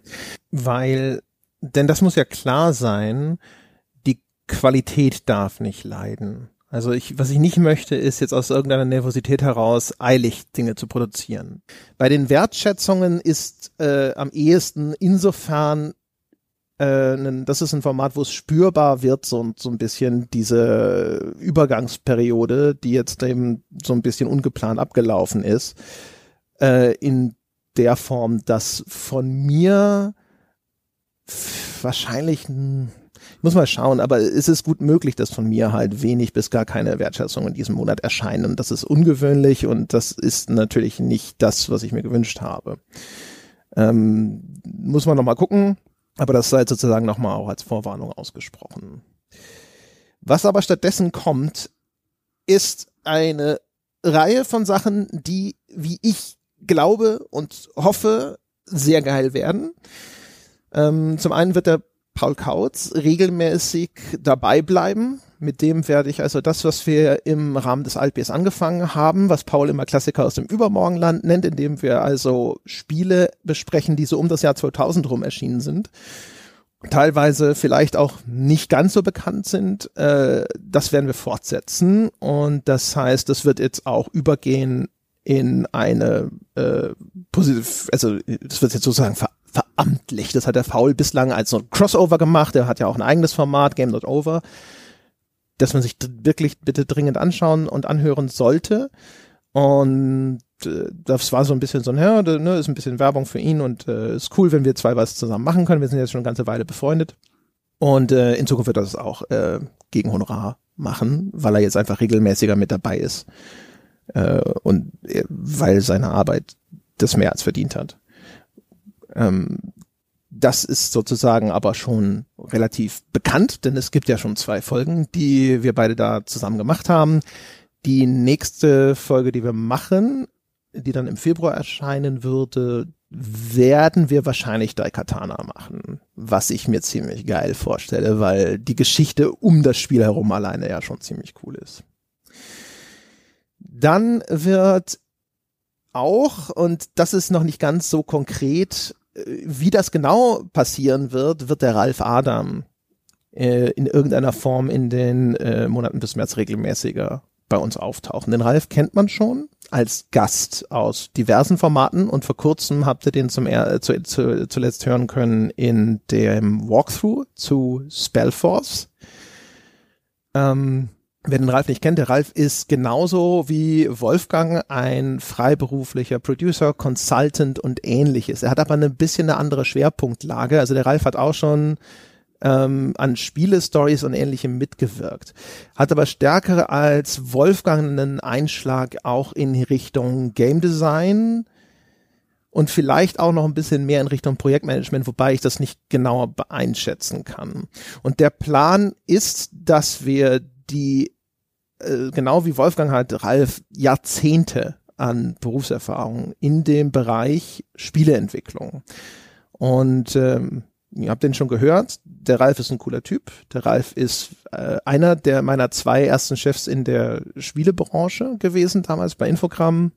Weil, denn das muss ja klar sein, die Qualität darf nicht leiden. Also ich, was ich nicht möchte, ist jetzt aus irgendeiner Nervosität heraus eilig Dinge zu produzieren. Bei den Wertschätzungen ist äh, am ehesten insofern äh, das ist ein Format, wo es spürbar wird, so, so ein bisschen diese Übergangsperiode, die jetzt eben so ein bisschen ungeplant abgelaufen ist, äh, in der Form, dass von mir wahrscheinlich, ich muss mal schauen, aber es ist gut möglich, dass von mir halt wenig bis gar keine Wertschätzung in diesem Monat erscheinen. Das ist ungewöhnlich und das ist natürlich nicht das, was ich mir gewünscht habe. Ähm, muss man noch mal gucken. Aber das sei sozusagen nochmal auch als Vorwarnung ausgesprochen. Was aber stattdessen kommt, ist eine Reihe von Sachen, die, wie ich glaube und hoffe, sehr geil werden. Ähm, zum einen wird der Paul Kautz regelmäßig dabei bleiben. Mit dem werde ich also das, was wir im Rahmen des Altbiers angefangen haben, was Paul immer Klassiker aus dem Übermorgenland nennt, indem wir also Spiele besprechen, die so um das Jahr 2000 rum erschienen sind. Teilweise vielleicht auch nicht ganz so bekannt sind. Äh, das werden wir fortsetzen. Und das heißt, das wird jetzt auch übergehen in eine äh, positiv, also das wird jetzt sozusagen ver veramtlich. Das hat der Faul bislang als so ein Crossover gemacht. Er hat ja auch ein eigenes Format, Game Not Over, das man sich wirklich bitte dringend anschauen und anhören sollte. Und äh, das war so ein bisschen so ein, ja, ne, ist ein bisschen Werbung für ihn und äh, ist cool, wenn wir zwei was zusammen machen können. Wir sind jetzt schon eine ganze Weile befreundet. Und äh, in Zukunft wird er das auch äh, gegen Honorar machen, weil er jetzt einfach regelmäßiger mit dabei ist. Äh, und äh, weil seine Arbeit das mehr als verdient hat. Ähm, das ist sozusagen aber schon relativ bekannt, denn es gibt ja schon zwei Folgen, die wir beide da zusammen gemacht haben. Die nächste Folge, die wir machen, die dann im Februar erscheinen würde, werden wir wahrscheinlich Daikatana machen, was ich mir ziemlich geil vorstelle, weil die Geschichte um das Spiel herum alleine ja schon ziemlich cool ist. Dann wird auch, und das ist noch nicht ganz so konkret, wie das genau passieren wird, wird der Ralf Adam äh, in irgendeiner Form in den äh, Monaten bis März regelmäßiger bei uns auftauchen. Den Ralf kennt man schon als Gast aus diversen Formaten und vor kurzem habt ihr den zum äh, zu, zu, zuletzt hören können in dem Walkthrough zu Spellforce. Ähm, Wer den Ralf nicht kennt, der Ralf ist genauso wie Wolfgang ein freiberuflicher Producer, Consultant und ähnliches. Er hat aber ein bisschen eine andere Schwerpunktlage. Also der Ralf hat auch schon ähm, an Spiele-Stories und ähnlichem mitgewirkt. Hat aber stärker als Wolfgang einen Einschlag auch in Richtung Game Design und vielleicht auch noch ein bisschen mehr in Richtung Projektmanagement, wobei ich das nicht genauer einschätzen kann. Und der Plan ist, dass wir die, äh, genau wie Wolfgang halt, Ralf, Jahrzehnte an Berufserfahrung in dem Bereich Spieleentwicklung. Und ähm, ihr habt den schon gehört, der Ralf ist ein cooler Typ. Der Ralf ist äh, einer der meiner zwei ersten Chefs in der Spielebranche gewesen, damals bei Infogramm.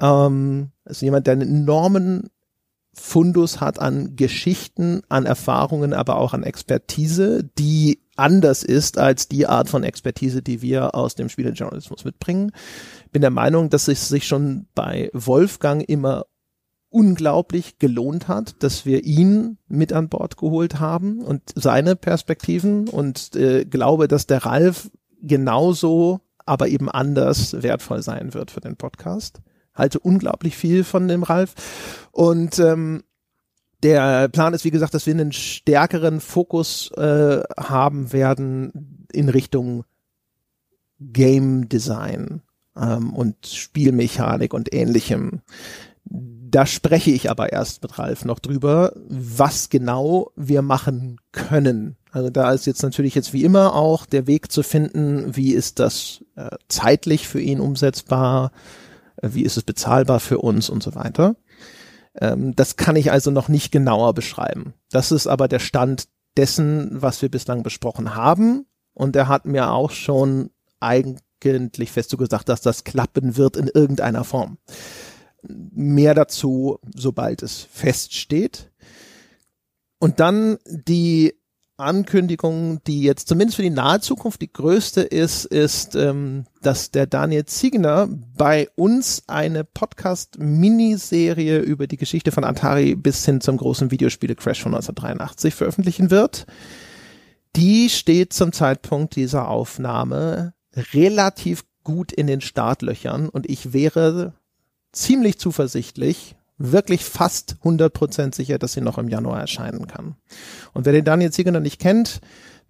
Ähm, ist jemand, der einen enormen Fundus hat an Geschichten, an Erfahrungen, aber auch an Expertise, die anders ist als die Art von Expertise, die wir aus dem Spielejournalismus mitbringen. Bin der Meinung, dass es sich schon bei Wolfgang immer unglaublich gelohnt hat, dass wir ihn mit an Bord geholt haben und seine Perspektiven und äh, glaube, dass der Ralf genauso, aber eben anders wertvoll sein wird für den Podcast. Halte unglaublich viel von dem Ralf und ähm, der Plan ist, wie gesagt, dass wir einen stärkeren Fokus äh, haben werden in Richtung Game Design ähm, und Spielmechanik und ähnlichem. Da spreche ich aber erst mit Ralf noch drüber, was genau wir machen können. Also da ist jetzt natürlich jetzt wie immer auch der Weg zu finden, wie ist das äh, zeitlich für ihn umsetzbar, äh, wie ist es bezahlbar für uns und so weiter. Ähm, das kann ich also noch nicht genauer beschreiben. Das ist aber der Stand dessen, was wir bislang besprochen haben. Und er hat mir auch schon eigentlich fest gesagt, dass das klappen wird in irgendeiner Form. Mehr dazu, sobald es feststeht. Und dann die Ankündigung, die jetzt zumindest für die nahe Zukunft die größte ist, ist, ähm, dass der Daniel Ziegner bei uns eine Podcast-Miniserie über die Geschichte von Atari bis hin zum großen Videospiele-Crash von 1983 veröffentlichen wird. Die steht zum Zeitpunkt dieser Aufnahme relativ gut in den Startlöchern und ich wäre ziemlich zuversichtlich, wirklich fast 100% sicher, dass sie noch im Januar erscheinen kann. Und wer den Daniel Zieger noch nicht kennt,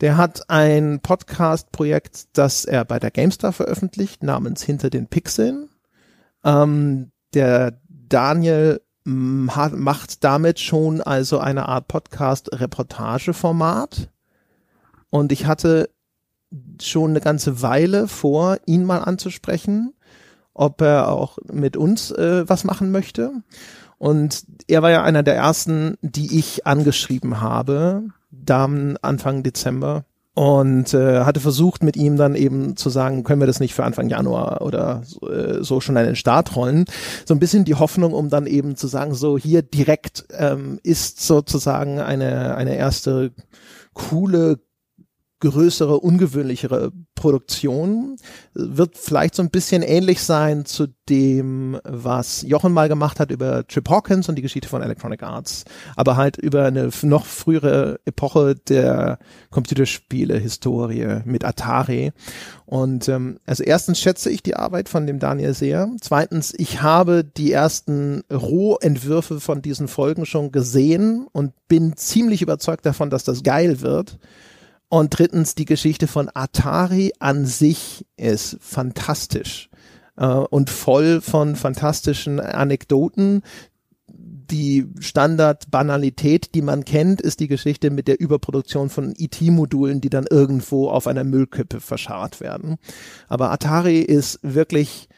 der hat ein Podcast-Projekt, das er bei der GameStar veröffentlicht, namens Hinter den Pixeln. Ähm, der Daniel hat, macht damit schon also eine Art Podcast-Reportage-Format. Und ich hatte schon eine ganze Weile vor, ihn mal anzusprechen ob er auch mit uns äh, was machen möchte. Und er war ja einer der ersten, die ich angeschrieben habe, dann Anfang Dezember und äh, hatte versucht mit ihm dann eben zu sagen, können wir das nicht für Anfang Januar oder so, äh, so schon einen Start rollen. So ein bisschen die Hoffnung, um dann eben zu sagen, so hier direkt ähm, ist sozusagen eine eine erste coole größere, ungewöhnlichere Produktion. Wird vielleicht so ein bisschen ähnlich sein zu dem, was Jochen mal gemacht hat über Trip Hawkins und die Geschichte von Electronic Arts, aber halt über eine noch frühere Epoche der Computerspiele-Historie mit Atari. Und ähm, also erstens schätze ich die Arbeit von dem Daniel sehr. Zweitens, ich habe die ersten Rohentwürfe von diesen Folgen schon gesehen und bin ziemlich überzeugt davon, dass das geil wird. Und drittens, die Geschichte von Atari an sich ist fantastisch äh, und voll von fantastischen Anekdoten. Die Standard-Banalität, die man kennt, ist die Geschichte mit der Überproduktion von IT-Modulen, die dann irgendwo auf einer Müllkippe verscharrt werden. Aber Atari ist wirklich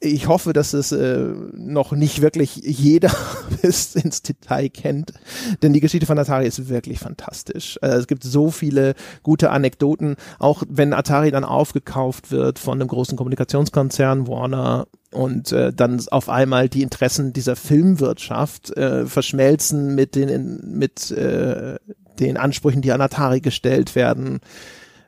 ich hoffe, dass es äh, noch nicht wirklich jeder bis ins Detail kennt, denn die Geschichte von Atari ist wirklich fantastisch. Äh, es gibt so viele gute Anekdoten, auch wenn Atari dann aufgekauft wird von einem großen Kommunikationskonzern Warner und äh, dann auf einmal die Interessen dieser Filmwirtschaft äh, verschmelzen mit den mit äh, den Ansprüchen, die an Atari gestellt werden.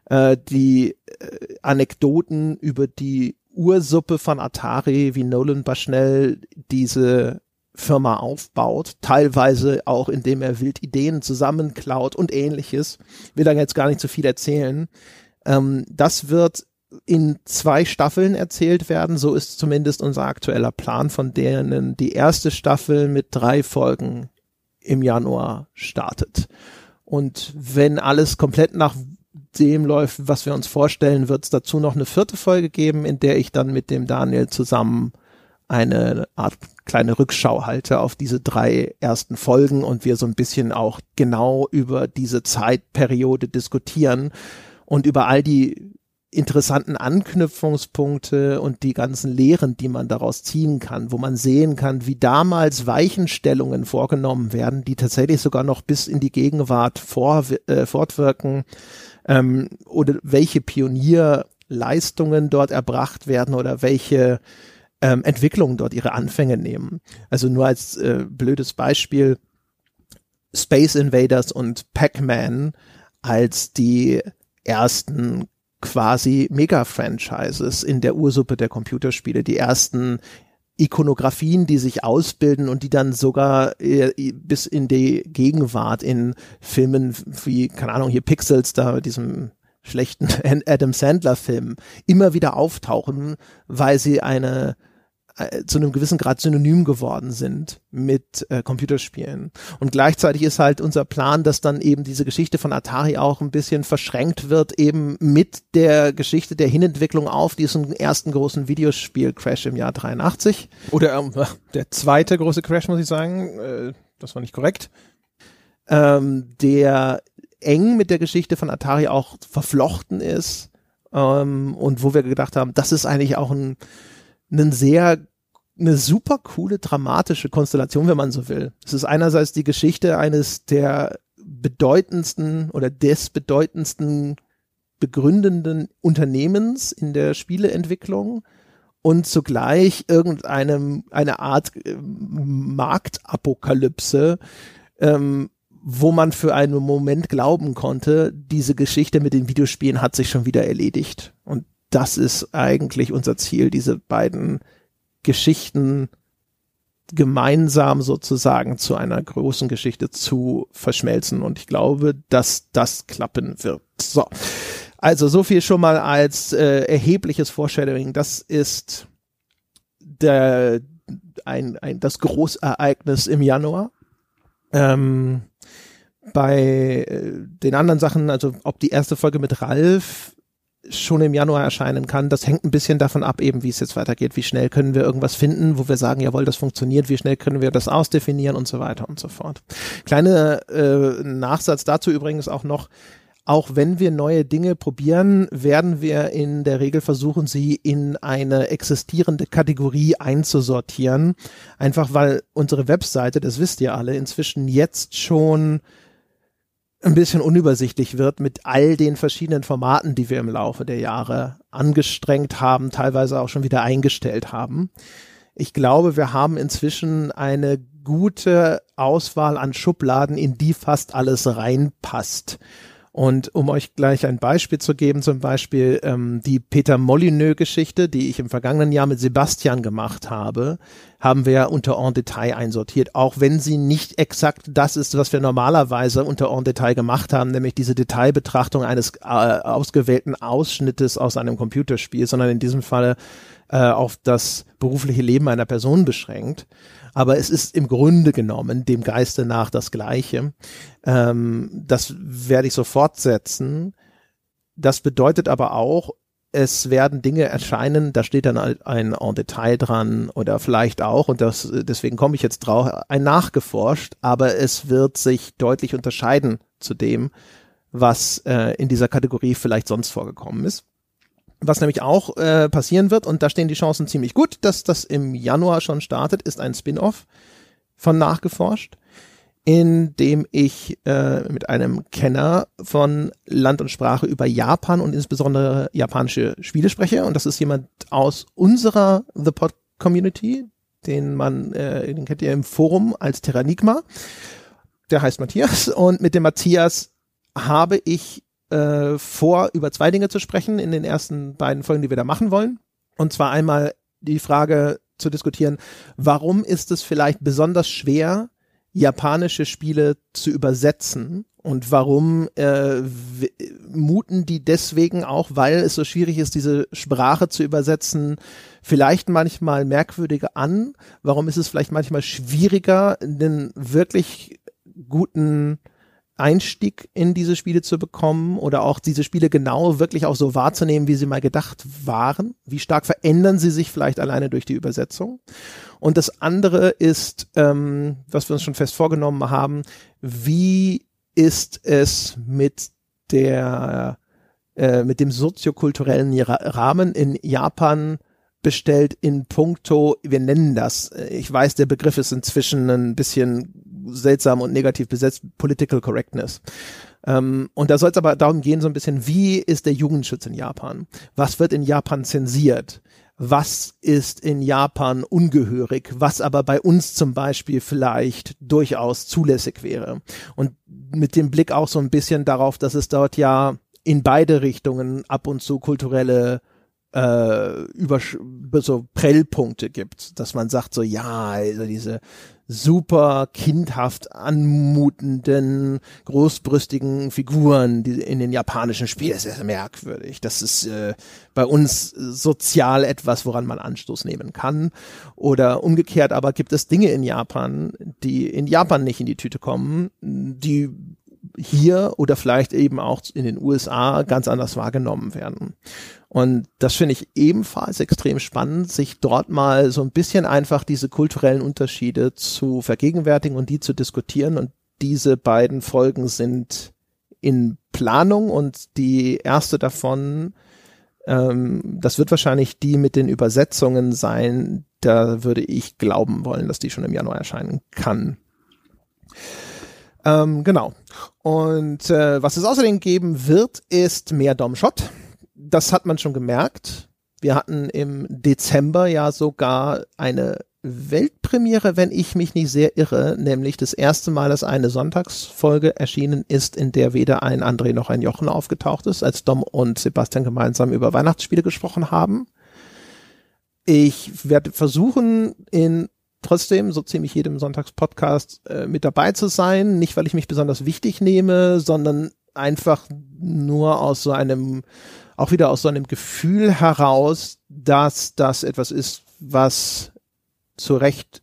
Äh, die äh, Anekdoten über die Ursuppe von Atari, wie Nolan Bushnell diese Firma aufbaut, teilweise auch indem er wild Ideen zusammenklaut und ähnliches. Will da jetzt gar nicht zu viel erzählen. Ähm, das wird in zwei Staffeln erzählt werden, so ist zumindest unser aktueller Plan, von denen die erste Staffel mit drei Folgen im Januar startet. Und wenn alles komplett nach dem läuft, was wir uns vorstellen, wird es dazu noch eine vierte Folge geben, in der ich dann mit dem Daniel zusammen eine Art kleine Rückschau halte auf diese drei ersten Folgen und wir so ein bisschen auch genau über diese Zeitperiode diskutieren und über all die interessanten Anknüpfungspunkte und die ganzen Lehren, die man daraus ziehen kann, wo man sehen kann, wie damals Weichenstellungen vorgenommen werden, die tatsächlich sogar noch bis in die Gegenwart vor, äh, fortwirken ähm, oder welche Pionierleistungen dort erbracht werden oder welche ähm, Entwicklungen dort ihre Anfänge nehmen. Also nur als äh, blödes Beispiel Space Invaders und Pac-Man als die ersten quasi Mega-Franchises in der Ursuppe der Computerspiele, die ersten Ikonografien, die sich ausbilden und die dann sogar äh, bis in die Gegenwart in Filmen wie, keine Ahnung, hier Pixels, da diesem schlechten Adam Sandler Film immer wieder auftauchen, weil sie eine äh, zu einem gewissen Grad synonym geworden sind mit äh, Computerspielen. Und gleichzeitig ist halt unser Plan, dass dann eben diese Geschichte von Atari auch ein bisschen verschränkt wird, eben mit der Geschichte der Hinentwicklung auf diesen ersten großen Videospiel-Crash im Jahr 83. Oder ähm, der zweite große Crash, muss ich sagen. Äh, das war nicht korrekt. Ähm, der eng mit der Geschichte von Atari auch verflochten ist. Ähm, und wo wir gedacht haben, das ist eigentlich auch ein einen sehr eine super coole dramatische Konstellation, wenn man so will. Es ist einerseits die Geschichte eines der bedeutendsten oder des bedeutendsten begründenden Unternehmens in der Spieleentwicklung und zugleich irgendeinem eine Art äh, Marktapokalypse, ähm, wo man für einen Moment glauben konnte, diese Geschichte mit den Videospielen hat sich schon wieder erledigt. Und das ist eigentlich unser Ziel, diese beiden Geschichten gemeinsam sozusagen zu einer großen Geschichte zu verschmelzen. Und ich glaube, dass das klappen wird. So. Also so viel schon mal als äh, erhebliches Foreshadowing. Das ist der, ein, ein, das Großereignis im Januar. Ähm, bei äh, den anderen Sachen, also ob die erste Folge mit Ralf schon im Januar erscheinen kann. Das hängt ein bisschen davon ab, eben wie es jetzt weitergeht. Wie schnell können wir irgendwas finden, wo wir sagen, jawohl, das funktioniert. Wie schnell können wir das ausdefinieren und so weiter und so fort. Kleine äh, Nachsatz dazu übrigens auch noch. Auch wenn wir neue Dinge probieren, werden wir in der Regel versuchen, sie in eine existierende Kategorie einzusortieren. Einfach weil unsere Webseite, das wisst ihr alle, inzwischen jetzt schon ein bisschen unübersichtlich wird mit all den verschiedenen Formaten, die wir im Laufe der Jahre angestrengt haben, teilweise auch schon wieder eingestellt haben. Ich glaube, wir haben inzwischen eine gute Auswahl an Schubladen, in die fast alles reinpasst. Und um euch gleich ein Beispiel zu geben, zum Beispiel ähm, die Peter Molyneux-Geschichte, die ich im vergangenen Jahr mit Sebastian gemacht habe, haben wir unter En Detail einsortiert, auch wenn sie nicht exakt das ist, was wir normalerweise unter En Detail gemacht haben, nämlich diese Detailbetrachtung eines äh, ausgewählten Ausschnittes aus einem Computerspiel, sondern in diesem Fall äh, auf das berufliche Leben einer Person beschränkt aber es ist im Grunde genommen dem Geiste nach das Gleiche. Ähm, das werde ich so fortsetzen. Das bedeutet aber auch, es werden Dinge erscheinen, da steht dann ein en Detail dran oder vielleicht auch, und das, deswegen komme ich jetzt drauf, ein nachgeforscht, aber es wird sich deutlich unterscheiden zu dem, was äh, in dieser Kategorie vielleicht sonst vorgekommen ist. Was nämlich auch äh, passieren wird, und da stehen die Chancen ziemlich gut, dass das im Januar schon startet, ist ein Spin-off von Nachgeforscht, in dem ich äh, mit einem Kenner von Land und Sprache über Japan und insbesondere japanische Spiele spreche. Und das ist jemand aus unserer The Pod Community, den man, äh, den kennt ihr im Forum als Terranigma. Der heißt Matthias. Und mit dem Matthias habe ich äh, vor, über zwei Dinge zu sprechen in den ersten beiden Folgen, die wir da machen wollen. Und zwar einmal die Frage zu diskutieren, warum ist es vielleicht besonders schwer, japanische Spiele zu übersetzen und warum äh, muten die deswegen auch, weil es so schwierig ist, diese Sprache zu übersetzen, vielleicht manchmal merkwürdiger an? Warum ist es vielleicht manchmal schwieriger, einen wirklich guten Einstieg in diese Spiele zu bekommen oder auch diese Spiele genau wirklich auch so wahrzunehmen, wie sie mal gedacht waren? Wie stark verändern sie sich vielleicht alleine durch die Übersetzung? Und das andere ist, ähm, was wir uns schon fest vorgenommen haben, wie ist es mit der äh, mit dem soziokulturellen Rahmen in Japan bestellt in puncto, wir nennen das, äh, ich weiß, der Begriff ist inzwischen ein bisschen seltsam und negativ besetzt, Political Correctness. Ähm, und da soll es aber darum gehen, so ein bisschen, wie ist der Jugendschutz in Japan? Was wird in Japan zensiert? Was ist in Japan ungehörig? Was aber bei uns zum Beispiel vielleicht durchaus zulässig wäre? Und mit dem Blick auch so ein bisschen darauf, dass es dort ja in beide Richtungen ab und zu kulturelle äh, über so Prellpunkte gibt, dass man sagt so, ja, also diese super kindhaft anmutenden, großbrüstigen Figuren die in den japanischen Spielen, das ist merkwürdig. Das ist äh, bei uns sozial etwas, woran man Anstoß nehmen kann. Oder umgekehrt aber gibt es Dinge in Japan, die in Japan nicht in die Tüte kommen, die hier oder vielleicht eben auch in den USA ganz anders wahrgenommen werden. Und das finde ich ebenfalls extrem spannend, sich dort mal so ein bisschen einfach diese kulturellen Unterschiede zu vergegenwärtigen und die zu diskutieren. Und diese beiden Folgen sind in Planung und die erste davon, ähm, das wird wahrscheinlich die mit den Übersetzungen sein. Da würde ich glauben wollen, dass die schon im Januar erscheinen kann. Ähm, genau. Und äh, was es außerdem geben wird, ist mehr Dom Shot das hat man schon gemerkt. Wir hatten im Dezember ja sogar eine Weltpremiere, wenn ich mich nicht sehr irre, nämlich das erste Mal, dass eine Sonntagsfolge erschienen ist, in der weder ein André noch ein Jochen aufgetaucht ist, als Dom und Sebastian gemeinsam über Weihnachtsspiele gesprochen haben. Ich werde versuchen, in trotzdem so ziemlich jedem Sonntagspodcast äh, mit dabei zu sein, nicht weil ich mich besonders wichtig nehme, sondern einfach nur aus so einem auch wieder aus so einem Gefühl heraus, dass das etwas ist, was zu Recht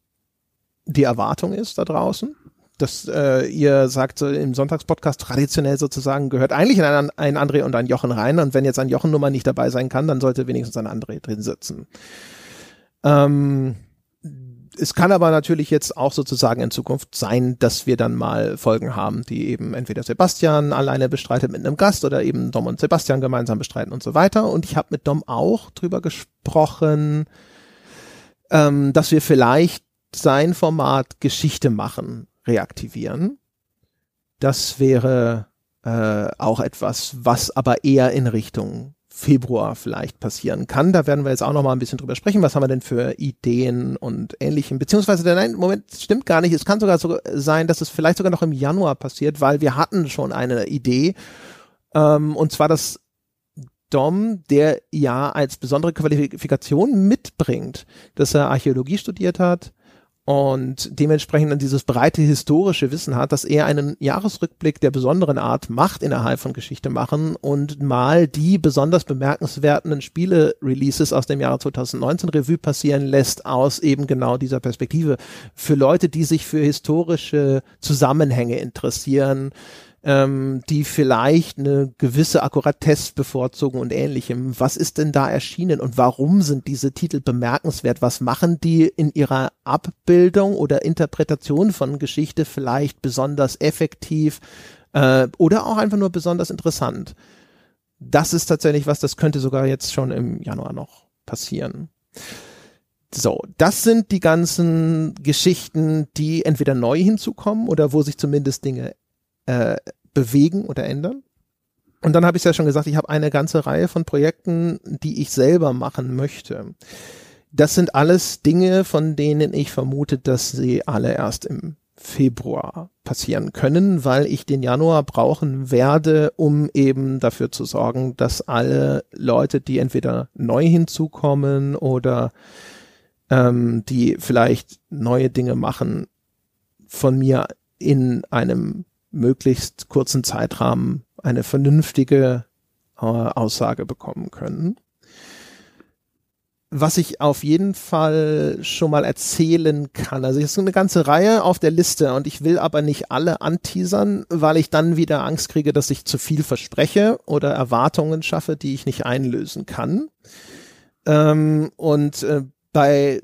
die Erwartung ist da draußen. Dass äh, ihr sagt so im Sonntagspodcast traditionell sozusagen gehört eigentlich ein, ein André und ein Jochen rein und wenn jetzt ein Jochen Nummer nicht dabei sein kann, dann sollte wenigstens ein André drin sitzen. Ähm, es kann aber natürlich jetzt auch sozusagen in Zukunft sein, dass wir dann mal Folgen haben, die eben entweder Sebastian alleine bestreitet mit einem Gast oder eben Dom und Sebastian gemeinsam bestreiten und so weiter. Und ich habe mit Dom auch drüber gesprochen, ähm, dass wir vielleicht sein Format Geschichte machen reaktivieren. Das wäre äh, auch etwas, was aber eher in Richtung Februar vielleicht passieren kann. Da werden wir jetzt auch noch mal ein bisschen drüber sprechen. Was haben wir denn für Ideen und ähnlichem? Beziehungsweise, nein, Moment, stimmt gar nicht. Es kann sogar so sein, dass es vielleicht sogar noch im Januar passiert, weil wir hatten schon eine Idee. Ähm, und zwar, dass Dom, der ja als besondere Qualifikation mitbringt, dass er Archäologie studiert hat, und dementsprechend dann dieses breite historische Wissen hat, dass er einen Jahresrückblick der besonderen Art macht innerhalb von Geschichte machen und mal die besonders bemerkenswerten Spiele-Releases aus dem Jahre 2019 Revue passieren lässt aus eben genau dieser Perspektive. Für Leute, die sich für historische Zusammenhänge interessieren, ähm, die vielleicht eine gewisse Akkuratesse bevorzugen und ähnlichem. Was ist denn da erschienen und warum sind diese Titel bemerkenswert? Was machen die in ihrer Abbildung oder Interpretation von Geschichte vielleicht besonders effektiv äh, oder auch einfach nur besonders interessant? Das ist tatsächlich was, das könnte sogar jetzt schon im Januar noch passieren. So, das sind die ganzen Geschichten, die entweder neu hinzukommen oder wo sich zumindest Dinge äh, bewegen oder ändern. Und dann habe ich ja schon gesagt, ich habe eine ganze Reihe von Projekten, die ich selber machen möchte. Das sind alles Dinge, von denen ich vermute, dass sie alle erst im Februar passieren können, weil ich den Januar brauchen werde, um eben dafür zu sorgen, dass alle Leute, die entweder neu hinzukommen oder ähm, die vielleicht neue Dinge machen, von mir in einem möglichst kurzen Zeitrahmen eine vernünftige äh, Aussage bekommen können. Was ich auf jeden Fall schon mal erzählen kann, also es ist eine ganze Reihe auf der Liste und ich will aber nicht alle anteasern, weil ich dann wieder Angst kriege, dass ich zu viel verspreche oder Erwartungen schaffe, die ich nicht einlösen kann. Ähm, und äh, bei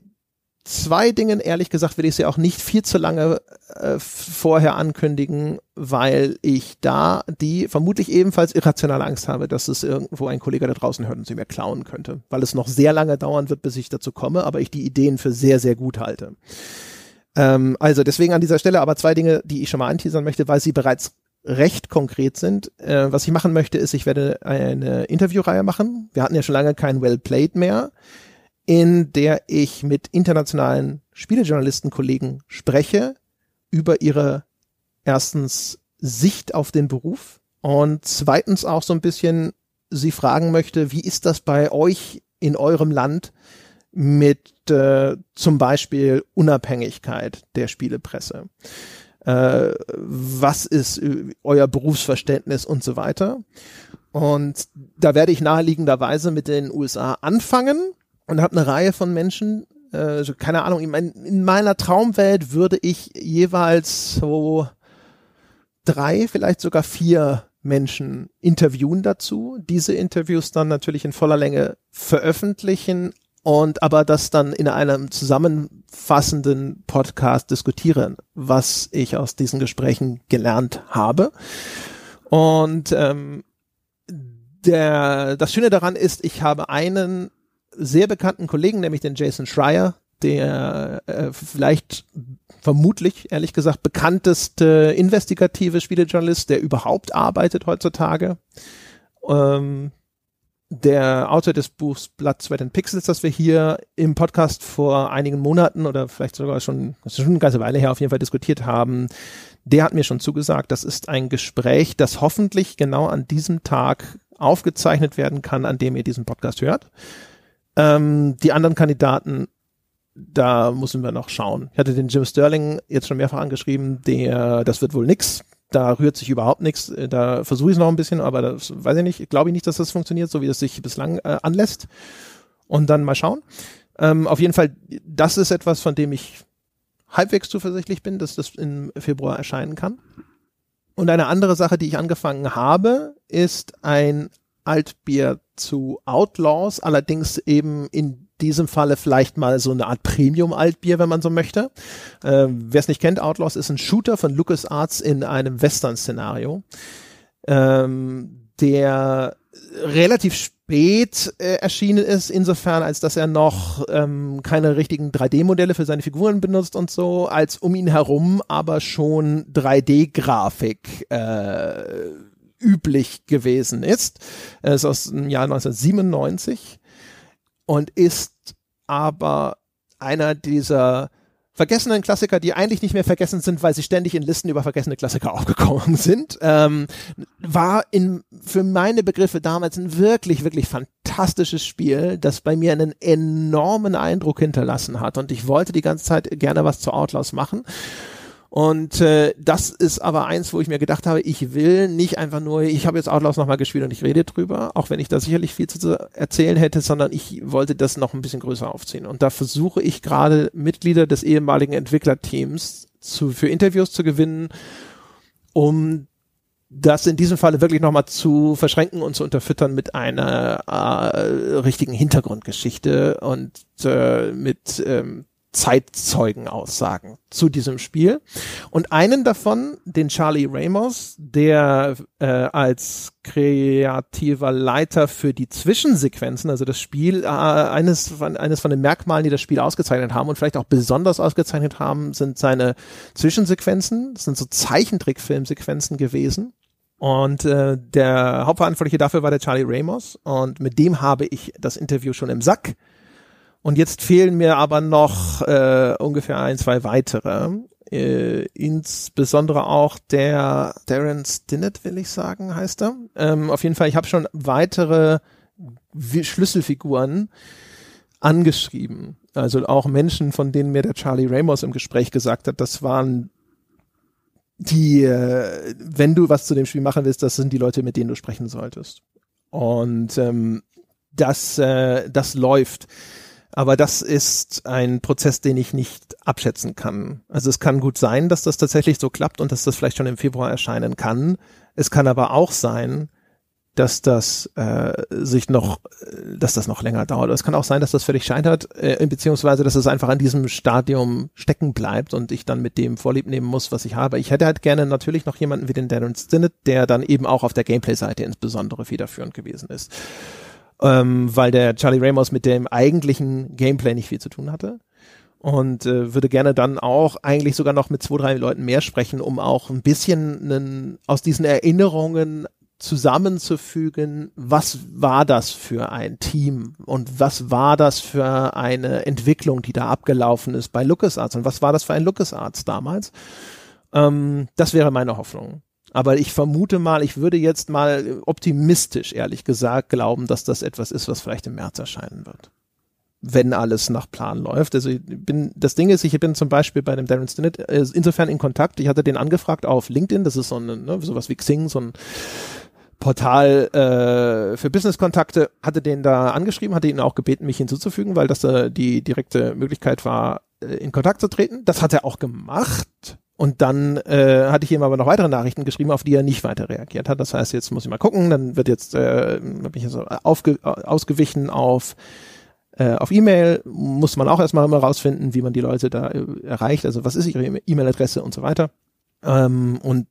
zwei Dingen, ehrlich gesagt, will ich sie auch nicht viel zu lange äh, vorher ankündigen, weil ich da die vermutlich ebenfalls irrationale Angst habe, dass es irgendwo ein Kollege da draußen hört und sie mir klauen könnte. Weil es noch sehr lange dauern wird, bis ich dazu komme, aber ich die Ideen für sehr, sehr gut halte. Ähm, also deswegen an dieser Stelle aber zwei Dinge, die ich schon mal anteasern möchte, weil sie bereits recht konkret sind. Äh, was ich machen möchte, ist, ich werde eine Interviewreihe machen. Wir hatten ja schon lange kein Well Played mehr, in der ich mit internationalen Spielejournalistenkollegen spreche über ihre erstens Sicht auf den Beruf und zweitens auch so ein bisschen sie fragen möchte, wie ist das bei euch in eurem Land mit äh, zum Beispiel Unabhängigkeit der Spielepresse? Äh, was ist euer Berufsverständnis und so weiter? Und da werde ich naheliegenderweise mit den USA anfangen und habe eine Reihe von Menschen, äh, also keine Ahnung, in, mein, in meiner Traumwelt würde ich jeweils so drei, vielleicht sogar vier Menschen interviewen dazu, diese Interviews dann natürlich in voller Länge veröffentlichen und aber das dann in einem zusammenfassenden Podcast diskutieren, was ich aus diesen Gesprächen gelernt habe. Und ähm, der, das Schöne daran ist, ich habe einen sehr bekannten Kollegen, nämlich den Jason Schreier, der äh, vielleicht vermutlich, ehrlich gesagt, bekannteste investigative Spielejournalist, der überhaupt arbeitet heutzutage. Ähm, der Autor des Buchs Blood, Sweat and Pixels, das wir hier im Podcast vor einigen Monaten oder vielleicht sogar schon, das ist schon eine ganze Weile her auf jeden Fall diskutiert haben, der hat mir schon zugesagt, das ist ein Gespräch, das hoffentlich genau an diesem Tag aufgezeichnet werden kann, an dem ihr diesen Podcast hört. Ähm, die anderen Kandidaten, da müssen wir noch schauen. Ich hatte den Jim Sterling jetzt schon mehrfach angeschrieben, der, das wird wohl nix. Da rührt sich überhaupt nichts. Da versuche ich es noch ein bisschen, aber das weiß ich nicht. Glaube ich nicht, dass das funktioniert, so wie es sich bislang äh, anlässt. Und dann mal schauen. Ähm, auf jeden Fall, das ist etwas, von dem ich halbwegs zuversichtlich bin, dass das im Februar erscheinen kann. Und eine andere Sache, die ich angefangen habe, ist ein Altbier zu Outlaws, allerdings eben in diesem Falle vielleicht mal so eine Art Premium-Altbier, wenn man so möchte. Äh, Wer es nicht kennt, Outlaws ist ein Shooter von LucasArts in einem Western-Szenario, ähm, der relativ spät äh, erschienen ist, insofern, als dass er noch ähm, keine richtigen 3D-Modelle für seine Figuren benutzt und so, als um ihn herum aber schon 3D-Grafik äh, üblich gewesen ist. Er ist aus dem Jahr 1997 und ist aber einer dieser vergessenen Klassiker, die eigentlich nicht mehr vergessen sind, weil sie ständig in Listen über vergessene Klassiker aufgekommen sind, ähm, war in, für meine Begriffe damals ein wirklich, wirklich fantastisches Spiel, das bei mir einen enormen Eindruck hinterlassen hat. Und ich wollte die ganze Zeit gerne was zu Outlaws machen und äh, das ist aber eins, wo ich mir gedacht habe, ich will nicht einfach nur, ich habe jetzt Outlaws nochmal gespielt und ich rede drüber, auch wenn ich da sicherlich viel zu erzählen hätte, sondern ich wollte das noch ein bisschen größer aufziehen. Und da versuche ich gerade Mitglieder des ehemaligen Entwicklerteams zu, für Interviews zu gewinnen, um das in diesem Falle wirklich nochmal zu verschränken und zu unterfüttern mit einer äh, richtigen Hintergrundgeschichte und äh, mit ähm, Zeitzeugenaussagen zu diesem Spiel. Und einen davon, den Charlie Ramos, der äh, als kreativer Leiter für die Zwischensequenzen, also das Spiel, äh, eines, von, eines von den Merkmalen, die das Spiel ausgezeichnet haben und vielleicht auch besonders ausgezeichnet haben, sind seine Zwischensequenzen. Das sind so Zeichentrickfilmsequenzen gewesen. Und äh, der Hauptverantwortliche dafür war der Charlie Ramos. Und mit dem habe ich das Interview schon im Sack. Und jetzt fehlen mir aber noch äh, ungefähr ein, zwei weitere. Äh, insbesondere auch der Darren Stinnett, will ich sagen, heißt er. Ähm, auf jeden Fall, ich habe schon weitere Schlüsselfiguren angeschrieben. Also auch Menschen, von denen mir der Charlie Ramos im Gespräch gesagt hat, das waren die, äh, wenn du was zu dem Spiel machen willst, das sind die Leute, mit denen du sprechen solltest. Und ähm, das, äh, das läuft. Aber das ist ein Prozess, den ich nicht abschätzen kann. Also es kann gut sein, dass das tatsächlich so klappt und dass das vielleicht schon im Februar erscheinen kann. Es kann aber auch sein, dass das äh, sich noch, äh, dass das noch länger dauert. Es kann auch sein, dass das völlig scheitert, äh, beziehungsweise dass es einfach an diesem Stadium stecken bleibt und ich dann mit dem Vorlieb nehmen muss, was ich habe. Ich hätte halt gerne natürlich noch jemanden wie den Darren Stinnett, der dann eben auch auf der Gameplay-Seite insbesondere federführend gewesen ist. Ähm, weil der Charlie Ramos mit dem eigentlichen Gameplay nicht viel zu tun hatte und äh, würde gerne dann auch eigentlich sogar noch mit zwei, drei Leuten mehr sprechen, um auch ein bisschen einen, aus diesen Erinnerungen zusammenzufügen, was war das für ein Team und was war das für eine Entwicklung, die da abgelaufen ist bei LucasArts und was war das für ein LucasArts damals. Ähm, das wäre meine Hoffnung. Aber ich vermute mal, ich würde jetzt mal optimistisch, ehrlich gesagt, glauben, dass das etwas ist, was vielleicht im März erscheinen wird. Wenn alles nach Plan läuft. Also ich bin, das Ding ist, ich bin zum Beispiel bei dem Darren Stinnett äh, insofern in Kontakt. Ich hatte den angefragt auf LinkedIn. Das ist so ein, ne, sowas wie Xing, so ein Portal äh, für Business-Kontakte, hatte den da angeschrieben, hatte ihn auch gebeten, mich hinzuzufügen, weil das äh, die direkte Möglichkeit war, äh, in Kontakt zu treten. Das hat er auch gemacht. Und dann äh, hatte ich ihm aber noch weitere Nachrichten geschrieben, auf die er nicht weiter reagiert hat. Das heißt, jetzt muss ich mal gucken. Dann wird jetzt äh, bin ich also aufge ausgewichen auf äh, auf E-Mail. Muss man auch erstmal mal rausfinden, wie man die Leute da äh, erreicht. Also was ist ihre E-Mail-Adresse und so weiter. Ähm, und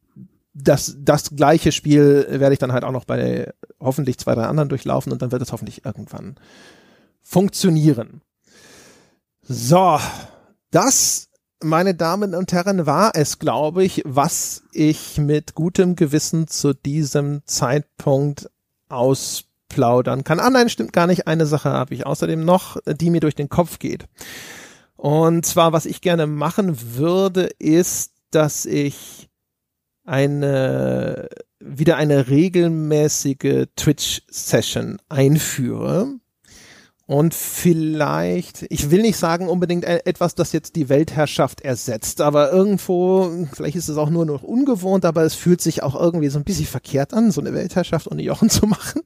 das, das gleiche Spiel werde ich dann halt auch noch bei hoffentlich zwei, drei anderen durchlaufen und dann wird es hoffentlich irgendwann funktionieren. So, das, meine Damen und Herren, war es, glaube ich, was ich mit gutem Gewissen zu diesem Zeitpunkt ausplaudern kann. Ah nein, stimmt gar nicht. Eine Sache habe ich außerdem noch, die mir durch den Kopf geht. Und zwar, was ich gerne machen würde, ist, dass ich eine wieder eine regelmäßige Twitch-Session einführe. Und vielleicht, ich will nicht sagen unbedingt e-, etwas, das jetzt die Weltherrschaft ersetzt, aber irgendwo, vielleicht ist es auch nur noch ungewohnt, aber es fühlt sich auch irgendwie so ein bisschen verkehrt an, so eine Weltherrschaft ohne Jochen zu machen.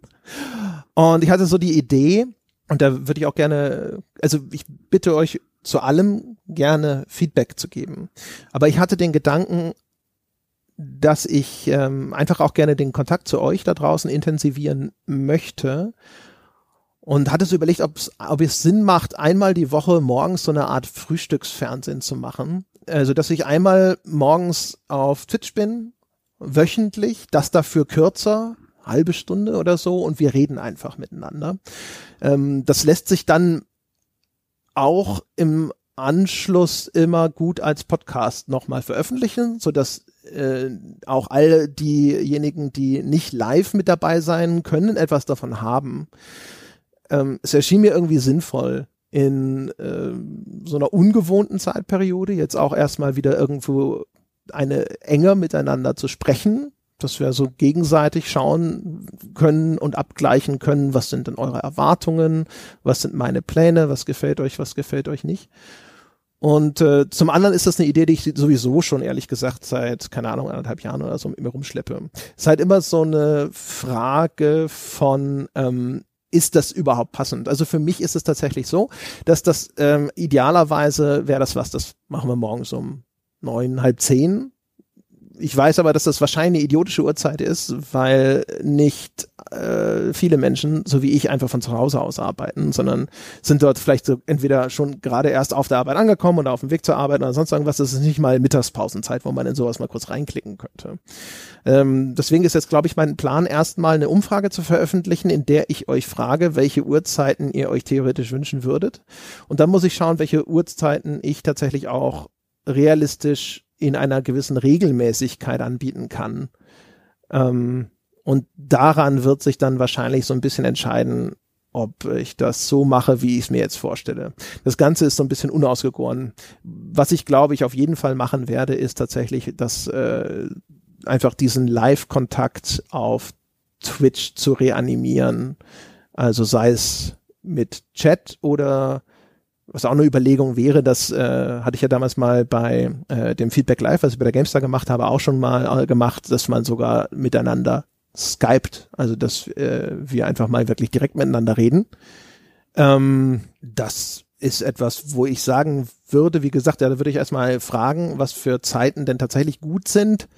Und ich hatte so die Idee, und da würde ich auch gerne, also ich bitte euch zu allem gerne Feedback zu geben. Aber ich hatte den Gedanken, dass ich ähm, einfach auch gerne den Kontakt zu euch da draußen intensivieren möchte und hatte so überlegt, ob es Sinn macht, einmal die Woche morgens so eine Art Frühstücksfernsehen zu machen. Also, dass ich einmal morgens auf Twitch bin, wöchentlich, das dafür kürzer, halbe Stunde oder so, und wir reden einfach miteinander. Ähm, das lässt sich dann auch im Anschluss immer gut als Podcast nochmal veröffentlichen, so dass äh, auch all diejenigen, die nicht live mit dabei sein können, etwas davon haben. Ähm, es erschien mir irgendwie sinnvoll, in äh, so einer ungewohnten Zeitperiode jetzt auch erstmal wieder irgendwo eine enger miteinander zu sprechen, dass wir so gegenseitig schauen können und abgleichen können, was sind denn eure Erwartungen, was sind meine Pläne, was gefällt euch, was gefällt euch nicht. Und äh, zum anderen ist das eine Idee, die ich sowieso schon ehrlich gesagt seit, keine Ahnung, anderthalb Jahren oder so immer rumschleppe. Es ist halt immer so eine Frage von, ähm, ist das überhaupt passend? Also für mich ist es tatsächlich so, dass das ähm, idealerweise wäre das was, das machen wir morgens um neun, halb zehn ich weiß aber, dass das wahrscheinlich eine idiotische Uhrzeit ist, weil nicht äh, viele Menschen, so wie ich, einfach von zu Hause aus arbeiten, sondern sind dort vielleicht so entweder schon gerade erst auf der Arbeit angekommen oder auf dem Weg zur Arbeit oder sonst irgendwas. Das ist nicht mal Mittagspausenzeit, wo man in sowas mal kurz reinklicken könnte. Ähm, deswegen ist jetzt, glaube ich, mein Plan, erstmal eine Umfrage zu veröffentlichen, in der ich euch frage, welche Uhrzeiten ihr euch theoretisch wünschen würdet. Und dann muss ich schauen, welche Uhrzeiten ich tatsächlich auch realistisch in einer gewissen Regelmäßigkeit anbieten kann. Ähm, und daran wird sich dann wahrscheinlich so ein bisschen entscheiden, ob ich das so mache, wie ich es mir jetzt vorstelle. Das Ganze ist so ein bisschen unausgegoren. Was ich glaube, ich auf jeden Fall machen werde, ist tatsächlich, dass äh, einfach diesen Live-Kontakt auf Twitch zu reanimieren. Also sei es mit Chat oder was auch eine Überlegung wäre, das äh, hatte ich ja damals mal bei äh, dem Feedback Live, was ich bei der GameStar gemacht habe, auch schon mal äh, gemacht, dass man sogar miteinander skypt, also dass äh, wir einfach mal wirklich direkt miteinander reden. Ähm, das ist etwas, wo ich sagen würde, wie gesagt, ja, da würde ich erstmal fragen, was für Zeiten denn tatsächlich gut sind.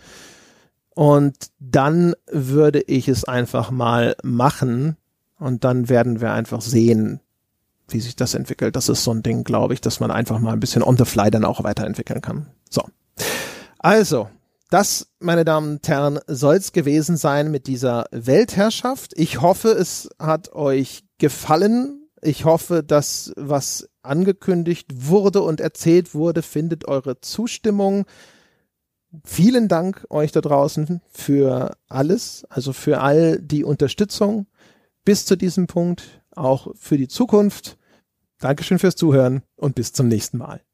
Und dann würde ich es einfach mal machen und dann werden wir einfach sehen, wie sich das entwickelt. Das ist so ein Ding, glaube ich, dass man einfach mal ein bisschen on the fly dann auch weiterentwickeln kann. So. Also, das, meine Damen und Herren, soll's gewesen sein mit dieser Weltherrschaft. Ich hoffe, es hat euch gefallen. Ich hoffe, dass was angekündigt wurde und erzählt wurde, findet eure Zustimmung. Vielen Dank euch da draußen für alles, also für all die Unterstützung bis zu diesem Punkt, auch für die Zukunft. Dankeschön fürs Zuhören und bis zum nächsten Mal.